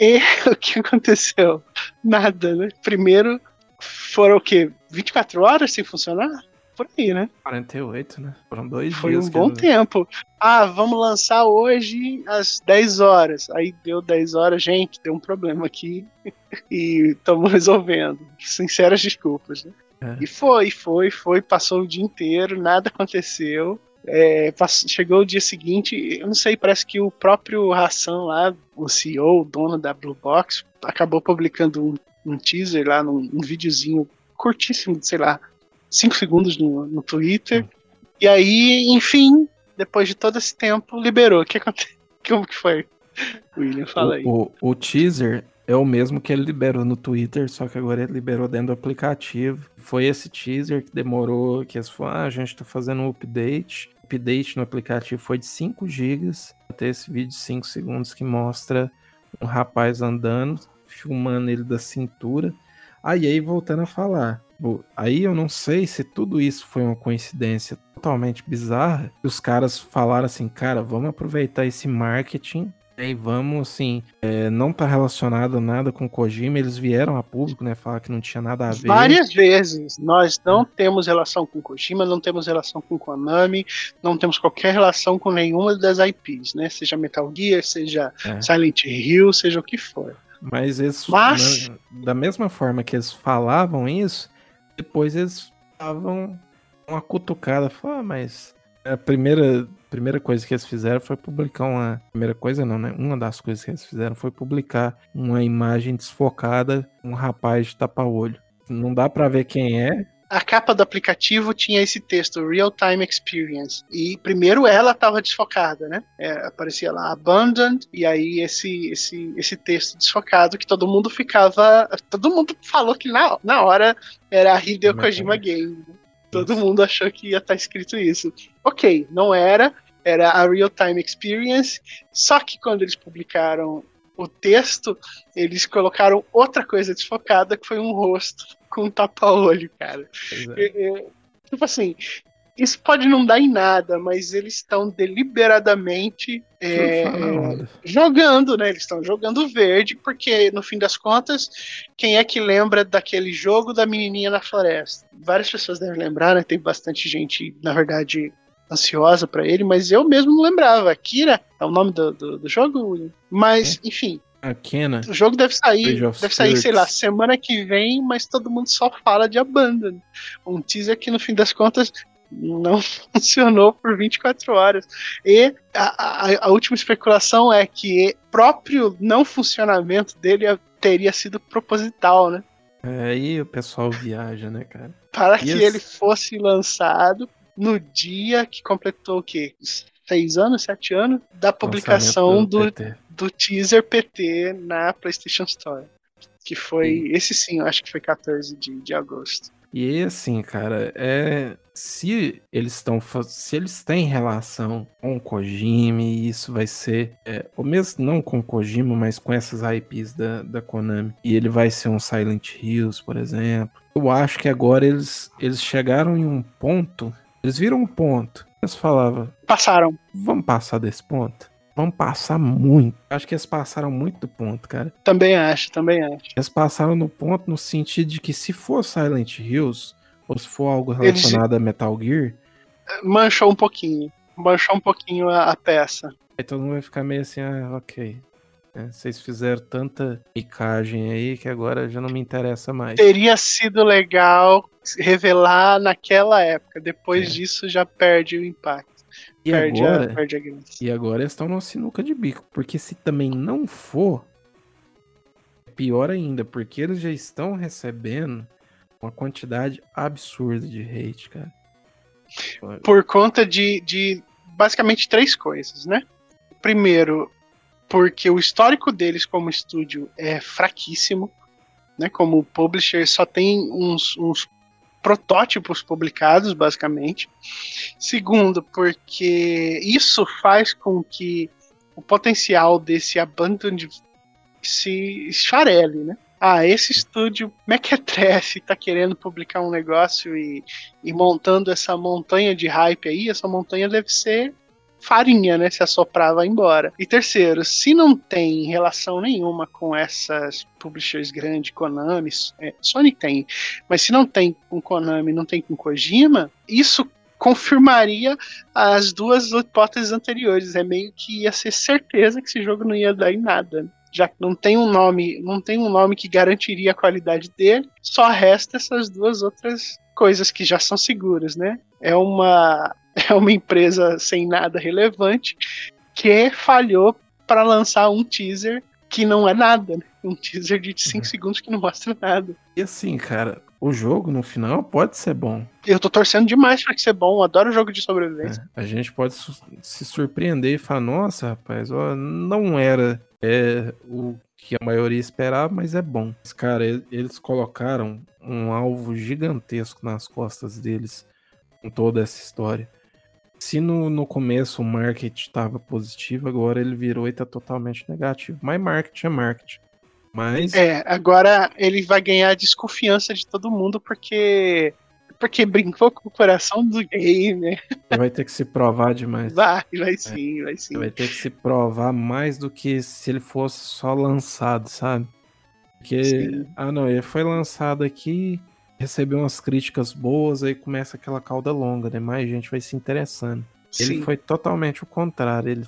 E *laughs* o que aconteceu? Nada, né? Primeiro foram o quê? 24 horas sem funcionar? Por aí, né? 48, né? Foram dois Foi dias. um que bom eu- tempo. Ah, vamos lançar hoje às 10 horas. Aí deu 10 horas, gente, deu um problema aqui *laughs* e estamos resolvendo. Sinceras desculpas, né? É. E foi, foi, foi, passou o dia inteiro, nada aconteceu. É, chegou o dia seguinte, eu não sei, parece que o próprio Hassan lá, o CEO, o dono da Blue Box, acabou publicando um, um teaser lá, num, um videozinho curtíssimo, de, sei lá, 5 segundos no, no Twitter. E aí, enfim, depois de todo esse tempo, liberou. O que aconteceu? *laughs* Como que foi? William, fala aí. O, o, o teaser é o mesmo que ele liberou no Twitter, só que agora ele liberou dentro do aplicativo. Foi esse teaser que demorou, que eles falaram, ah, a gente tá fazendo um update. O update no aplicativo foi de 5 GB. Até esse vídeo de 5 segundos que mostra um rapaz andando, filmando ele da cintura. Aí, aí voltando a falar. Aí eu não sei se tudo isso foi uma coincidência totalmente bizarra. Os caras falaram assim, cara, vamos aproveitar esse marketing e aí vamos, assim, é, não tá relacionado nada com Kojima. Eles vieram a público, né? Falar que não tinha nada a ver. Várias vezes. Nós não temos relação com Kojima, não temos relação com Konami, não temos qualquer relação com nenhuma das IPs, né? Seja Metal Gear, seja É. Silent Hill, seja o que for. Mas eles, Mas- na- da mesma forma que eles falavam isso, depois eles estavam uma cutucada. Falaram, ah, mas a primeira, primeira coisa que eles fizeram foi publicar uma. Primeira coisa não, né? Uma das coisas que eles fizeram foi publicar uma imagem desfocada, um rapaz de tapa-olho. Não dá pra ver quem é. A capa do aplicativo tinha esse texto, Real Time Experience. E primeiro ela estava desfocada, né? É, aparecia lá Abandoned, e aí esse, esse, esse texto desfocado que todo mundo ficava. Todo mundo falou que na, na hora era a Hideo Kojima. Game. Todo mundo achou que ia estar escrito isso. Ok, não era, era a Real Time Experience. Só que quando eles publicaram o texto, eles colocaram outra coisa desfocada, que foi um rosto com um tapa-olho, cara. É, tipo assim, isso pode não dar em nada, mas eles estão deliberadamente é, jogando, né? Eles estão jogando verde, porque no fim das contas, quem é que lembra daquele jogo da menininha na floresta? Várias pessoas devem lembrar, né? Tem bastante gente, na verdade, ansiosa pra ele, mas eu mesmo não lembrava. Kira é o nome do, do, do jogo? Mas, enfim, A Kena. o jogo deve sair, deve sair, sei lá, semana que vem, mas todo mundo só fala de Abandon. Um teaser que no fim das contas não *laughs* funcionou por 24 horas. E a, a- a última especulação é que próprio não funcionamento dele teria sido proposital, né? É, Aí o pessoal viaja, né, cara? Para que ele fosse lançado no dia que completou o quê? Seis anos, sete anos da publicação do, PT. do teaser PT na PlayStation Store. Que foi. Sim. Esse sim, eu acho que foi 14 de, de agosto. E aí, assim, cara, é. Se eles estão. Se eles têm relação com o Kojima, e isso vai ser. É, ou mesmo não com o Kojima, mas com essas IPs da, da Konami. E ele vai ser um Silent Hills, por exemplo. Eu acho que agora eles, eles chegaram em um ponto. Eles viram um ponto. Eles falavam, Passaram. vamos passar desse ponto? Vamos passar muito. Acho que eles passaram muito do ponto, cara. Também acho, também acho. Eles passaram no ponto no sentido de que se for Silent Hills, ou se for algo Eles- relacionado a Metal Gear, Manchou um pouquinho. Manchou um pouquinho a, a peça. aí todo mundo vai ficar meio assim, ah, ok. É, vocês fizeram tanta picagem aí que agora já não me interessa mais. Teria sido legal revelar naquela época. Depois É. disso já perde o impacto. E perde, agora, a, perde a graça. e agora estão numa sinuca de bico, porque se também não for, é pior ainda, porque eles já estão recebendo uma quantidade absurda de hate, cara. por conta de, de basicamente três coisas, né? Primeiro, porque o histórico deles como estúdio é fraquíssimo, né? Como publisher só tem uns, uns protótipos publicados, basicamente. Segundo, porque isso faz com que o potencial desse Abandoned se esfarele, né? Ah, esse estúdio Mequetrefe tá querendo publicar um negócio e, e montando essa montanha de hype aí, essa montanha deve ser farinha, né? Se assoprar, vai embora. E terceiro, se não tem relação nenhuma com essas publishers grandes, Konami, é, Sony tem, mas se não tem com Konami, não tem com Kojima, isso confirmaria as duas hipóteses anteriores. É meio que ia ser certeza que esse jogo não ia dar em nada. Já que não tem um nome, não tem um nome que garantiria a qualidade dele, só resta essas duas outras coisas que já são seguras, né? É uma *laughs* é uma empresa sem nada relevante que falhou para lançar um teaser que não é nada, né? Um teaser de 5 Uhum. segundos que não mostra nada. E assim, cara, o jogo no final pode ser bom. Eu tô torcendo demais pra que ser bom, eu adoro jogo de sobrevivência. É, a gente pode su- se surpreender e falar, nossa, rapaz, ó, não era é, o que a maioria esperava, mas é bom. Mas, cara, eles colocaram um alvo gigantesco nas costas deles com toda essa história. Se no, no começo o marketing estava positivo, agora ele virou e tá totalmente negativo. Mas marketing é marketing. Mas É, agora ele vai ganhar a desconfiança de todo mundo porque porque brincou com o coração do game. você vai ter que se provar demais. Vai, vai sim, vai sim. Você vai ter que se provar mais do que se ele fosse só lançado, sabe? Porque, Sim. ah não, ele foi lançado aqui, recebeu umas críticas boas, aí começa aquela cauda longa, né? Mais gente vai se interessando. Ele Sim. foi totalmente o contrário, ele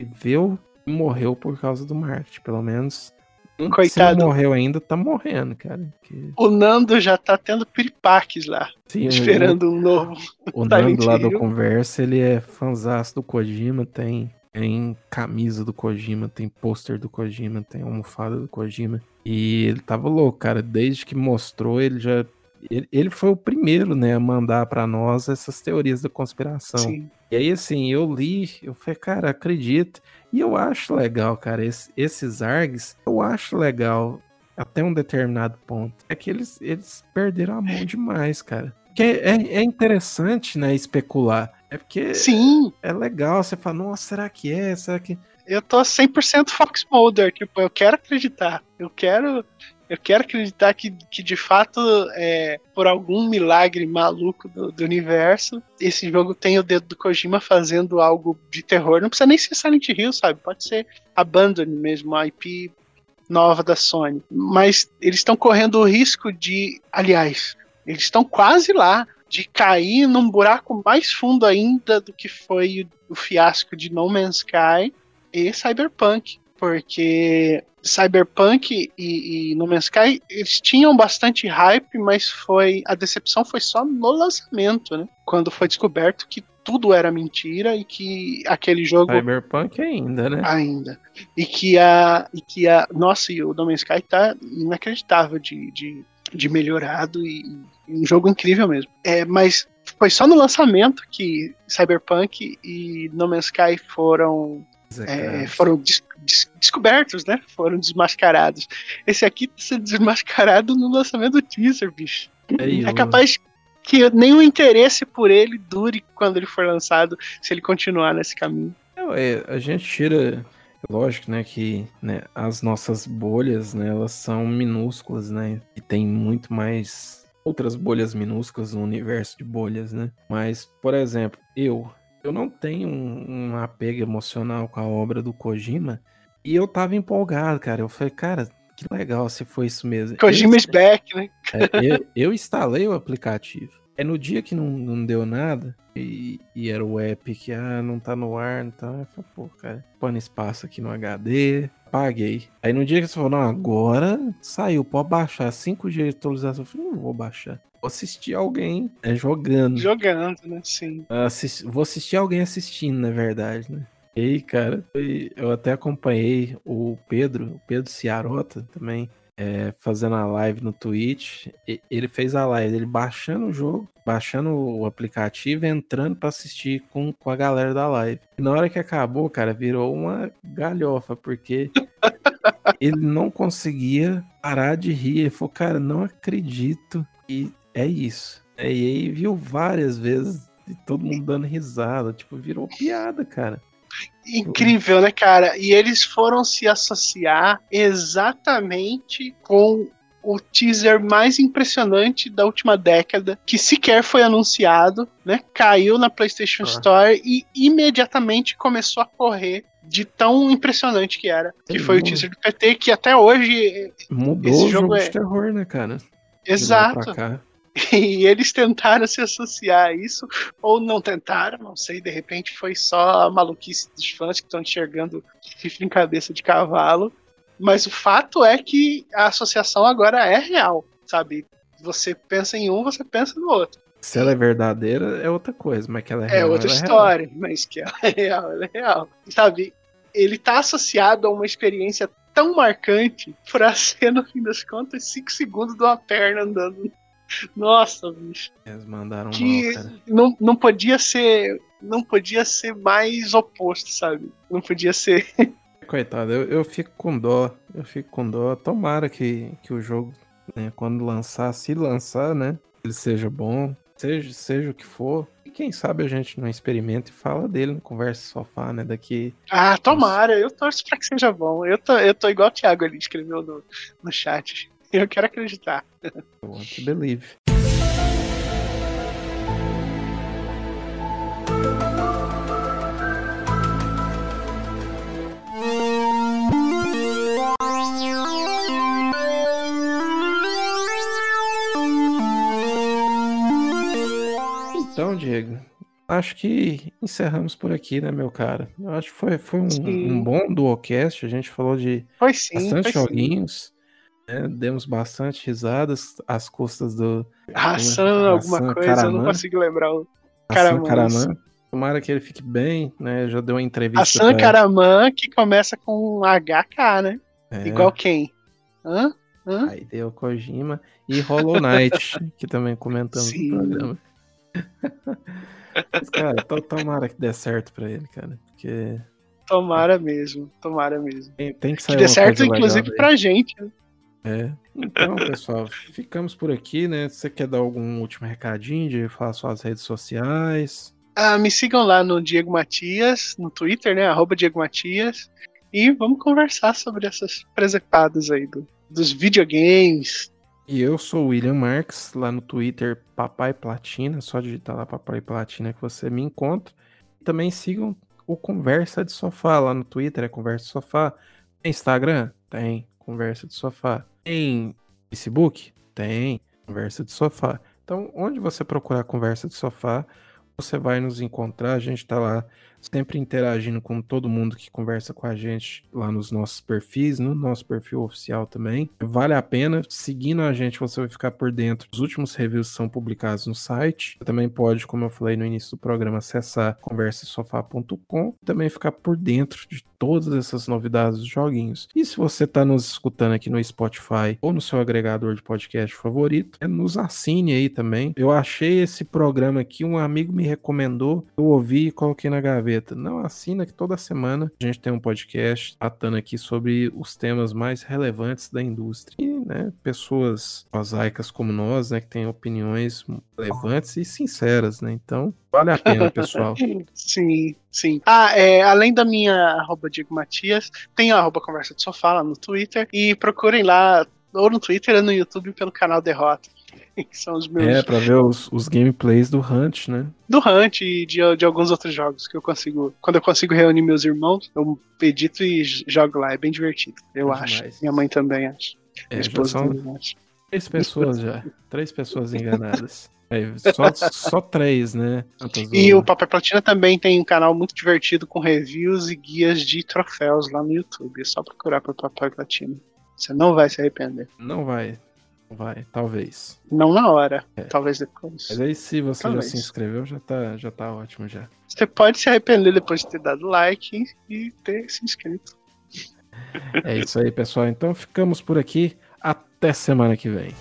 viveu e morreu por causa do marketing, pelo menos. Se Coitado. não morreu ainda, tá morrendo, cara. Que, O Nando já tá tendo piripaques lá, sim, esperando um novo. *laughs* O, *laughs* Nando lá do. Conversa, ele é fanzaço do Kojima, tem, tem camisa do Kojima, tem pôster do Kojima, tem almofada do Kojima. E ele tava louco, cara. Desde que mostrou, ele já. Ele, ele foi o primeiro, né, a mandar pra nós essas teorias da conspiração. Sim. E aí, assim, eu li, eu falei, cara, acredito. E eu acho legal, cara, esse- esses ARGs, eu acho legal até um determinado ponto. É que eles, eles perderam a mão demais, cara. Porque é, é interessante, né, especular. É porque Sim, é legal, você fala, nossa, será que é? Será que. eu tô 100% Fox Mulder, tipo, eu quero acreditar. Eu quero eu quero acreditar que, que de fato, é, por algum milagre maluco do, do universo, esse jogo tem o dedo do Kojima fazendo algo de terror. Não precisa nem ser Silent Hill, sabe? Pode ser Abandon mesmo, uma IP nova da Sony. Mas eles estão correndo o risco de, aliás, eles estão quase lá de cair num buraco mais fundo ainda do que foi o fiasco de No Man's Sky e Cyberpunk. Porque Cyberpunk e, e No Man's Sky eles tinham bastante hype, mas foi a decepção foi só no lançamento, né? Quando foi descoberto que tudo era mentira e que aquele jogo Cyberpunk ainda, né? ainda. E que a. E que a. Nossa, e o No Man's Sky tá inacreditável de, de, de melhorado e, e um jogo incrível mesmo. É, mas foi só no lançamento que Cyberpunk e No Man's Sky foram, é, foram des- des- descobertos, né? Foram desmascarados. Esse aqui tá sendo desmascarado no lançamento do teaser, bicho. É o- capaz que nenhum interesse por ele dure quando ele for lançado, se ele continuar nesse caminho. É, a gente tira, lógico, né, que né, as nossas bolhas, né, elas são minúsculas, né, e tem muito mais outras bolhas minúsculas no universo de bolhas, né. Mas, por exemplo, eu, eu não tenho um, um apego emocional com a obra do Kojima e eu tava empolgado, cara. Eu falei, cara, que legal se foi isso mesmo. Kojima eu, is back, né? é, eu, eu instalei o aplicativo. É no dia que não, não deu nada, e, e era o app que, ah, não tá no ar, não tá. Eu falei, pô, cara, põe espaço aqui no HD, paguei. Aí no dia que você falou, não, agora saiu, pode baixar. Cinco dias de atualização, eu falei, não vou baixar. Vou assistir alguém né, jogando. Jogando, né? Sim. Assis- vou assistir alguém assistindo, na verdade, né? E aí, cara, foi- eu até acompanhei o Pedro, o Pedro Ciarota também, é, fazendo a live no Twitch. E- Ele fez a live, ele baixando o jogo, baixando o aplicativo, e entrando pra assistir com, com a galera da live. E na hora que acabou, cara, virou uma galhofa, porque *laughs* ele não conseguia parar de rir. Ele falou, cara, não acredito. E é isso. É, E aí viu várias vezes e todo mundo dando risada. Tipo, virou piada, cara. Incrível, né, cara? E eles foram se associar exatamente com o teaser mais impressionante da última década, que sequer foi anunciado, né? Caiu na PlayStation Ah. Store e imediatamente começou a correr de tão impressionante que era. Que foi o teaser do PT, que até hoje. Mudou Esse o jogo jogo é- de terror, né, cara? Exato. *laughs* E eles tentaram se associar a isso, ou não tentaram, não sei, de repente foi só a maluquice dos fãs que estão enxergando chifre em cabeça de cavalo. Mas o fato é que a associação agora é real, sabe? Você pensa em um, você pensa no outro. Se ela é verdadeira, é outra coisa, mas que ela é É real. outra é real. história, mas que ela é real, ela é real. Sabe? Ele tá associado a uma experiência tão marcante pra ser, no fim das contas, 5 segundos de uma perna andando. Nossa, bicho. Eles mandaram que mal, não, não podia ser não podia ser mais oposto, sabe? Não podia ser. *laughs* Coitado, eu, eu fico com dó. Eu fico com dó. Tomara que, que o jogo, né, quando lançar, se lançar, né? Ele seja bom, seja, seja o que for. E quem sabe a gente não experimenta e fala dele no Conversa Sofá, né? Daqui. Ah, tomara, eu torço pra que seja bom. Eu tô, eu tô igual o Thiago ali, escreveu no, no chat. Eu quero acreditar. I want to believe. Então, Diego, acho que encerramos por aqui, né, meu cara? Eu acho que foi, foi um, um bom duocast. A gente falou de sim, bastante foi sim. Né? Demos bastante risadas às custas do Ração, alguma Hassan coisa, eu não consigo lembrar o. Hassan Karaman, Karaman. Tomara que ele fique bem, né? Já deu uma entrevista. Hassan pra- Karaman, que começa com HK, né? é, Igual quem? Hã? Hã? Aí deu Kojima e Hollow Knight, *laughs* que também comentamos Sim. no programa. Mas, cara, to- tomara que dê certo pra ele, cara. Porque Tomara mesmo, tomara mesmo. tem, tem que Que sair dê uma certo, inclusive, pra gente. né? É. Então, *laughs* pessoal, ficamos por aqui, né? Você quer dar algum último recadinho de falar suas redes sociais? Ah, me sigam lá no Diego Matias, no Twitter, né? Arroba Diego Matias. E vamos conversar sobre essas presepadas aí do, dos videogames. E eu sou o William Marques, lá no Twitter Papai Platina, só digitar lá Papai Platina que você me encontra. Também sigam o Conversa de Sofá lá no Twitter, é Conversa de Sofá. Tem Instagram? Tem, Conversa de Sofá. Tem Facebook? Tem, Conversa de Sofá. Então, onde você procurar conversa de sofá, você vai nos encontrar. A gente está lá sempre interagindo com todo mundo que conversa com a gente lá nos nossos perfis, no nosso perfil oficial também. Vale a pena. Seguindo a gente, você vai ficar por dentro. Os últimos reviews são publicados no site. Você também pode, como eu falei no início do programa, acessar conversasofá.com. Também ficar por dentro de todas essas novidades dos joguinhos. E se você está nos escutando aqui no Spotify ou no seu agregador de podcast favorito, é, nos assine aí também. Eu achei esse programa aqui, um amigo me recomendou, eu ouvi e coloquei na gaveta. Não assina que toda semana a gente tem um podcast tratando aqui sobre os temas mais relevantes da indústria. E, né, pessoas mosaicas como nós, né, que têm opiniões relevantes e sinceras, né? Então, vale a pena, pessoal. *laughs* Sim, sim. Ah, é, além da minha arroba Diego Matias, tem a arroba Conversa de Sofá lá no Twitter. E procurem lá, ou no Twitter ou no YouTube, pelo canal Derrota. *laughs* Que são os meus. É, pra ver os, os gameplays do Hunt, né? Do Hunt e de, de alguns outros jogos que eu consigo. Quando eu consigo reunir meus irmãos, eu edito e jogo lá. É bem divertido, eu É acho. demais. Minha mãe também acha. É, Minha esposa são também acha. três pessoas já. *laughs* Três pessoas enganadas. É, só, só três, né? E o Papel Platina também tem um canal muito divertido com reviews e guias de troféus lá no YouTube. É só procurar por Papel Platina. Você não vai se arrepender. Não vai. Vai, talvez. Não na hora, É. talvez depois. Mas aí se você Talvez. já se inscreveu, já tá, já tá ótimo já. Você pode se arrepender depois de ter dado like e ter se inscrito. É isso aí, pessoal. Então ficamos por aqui. Até semana que vem.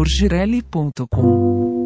Porgirelli.com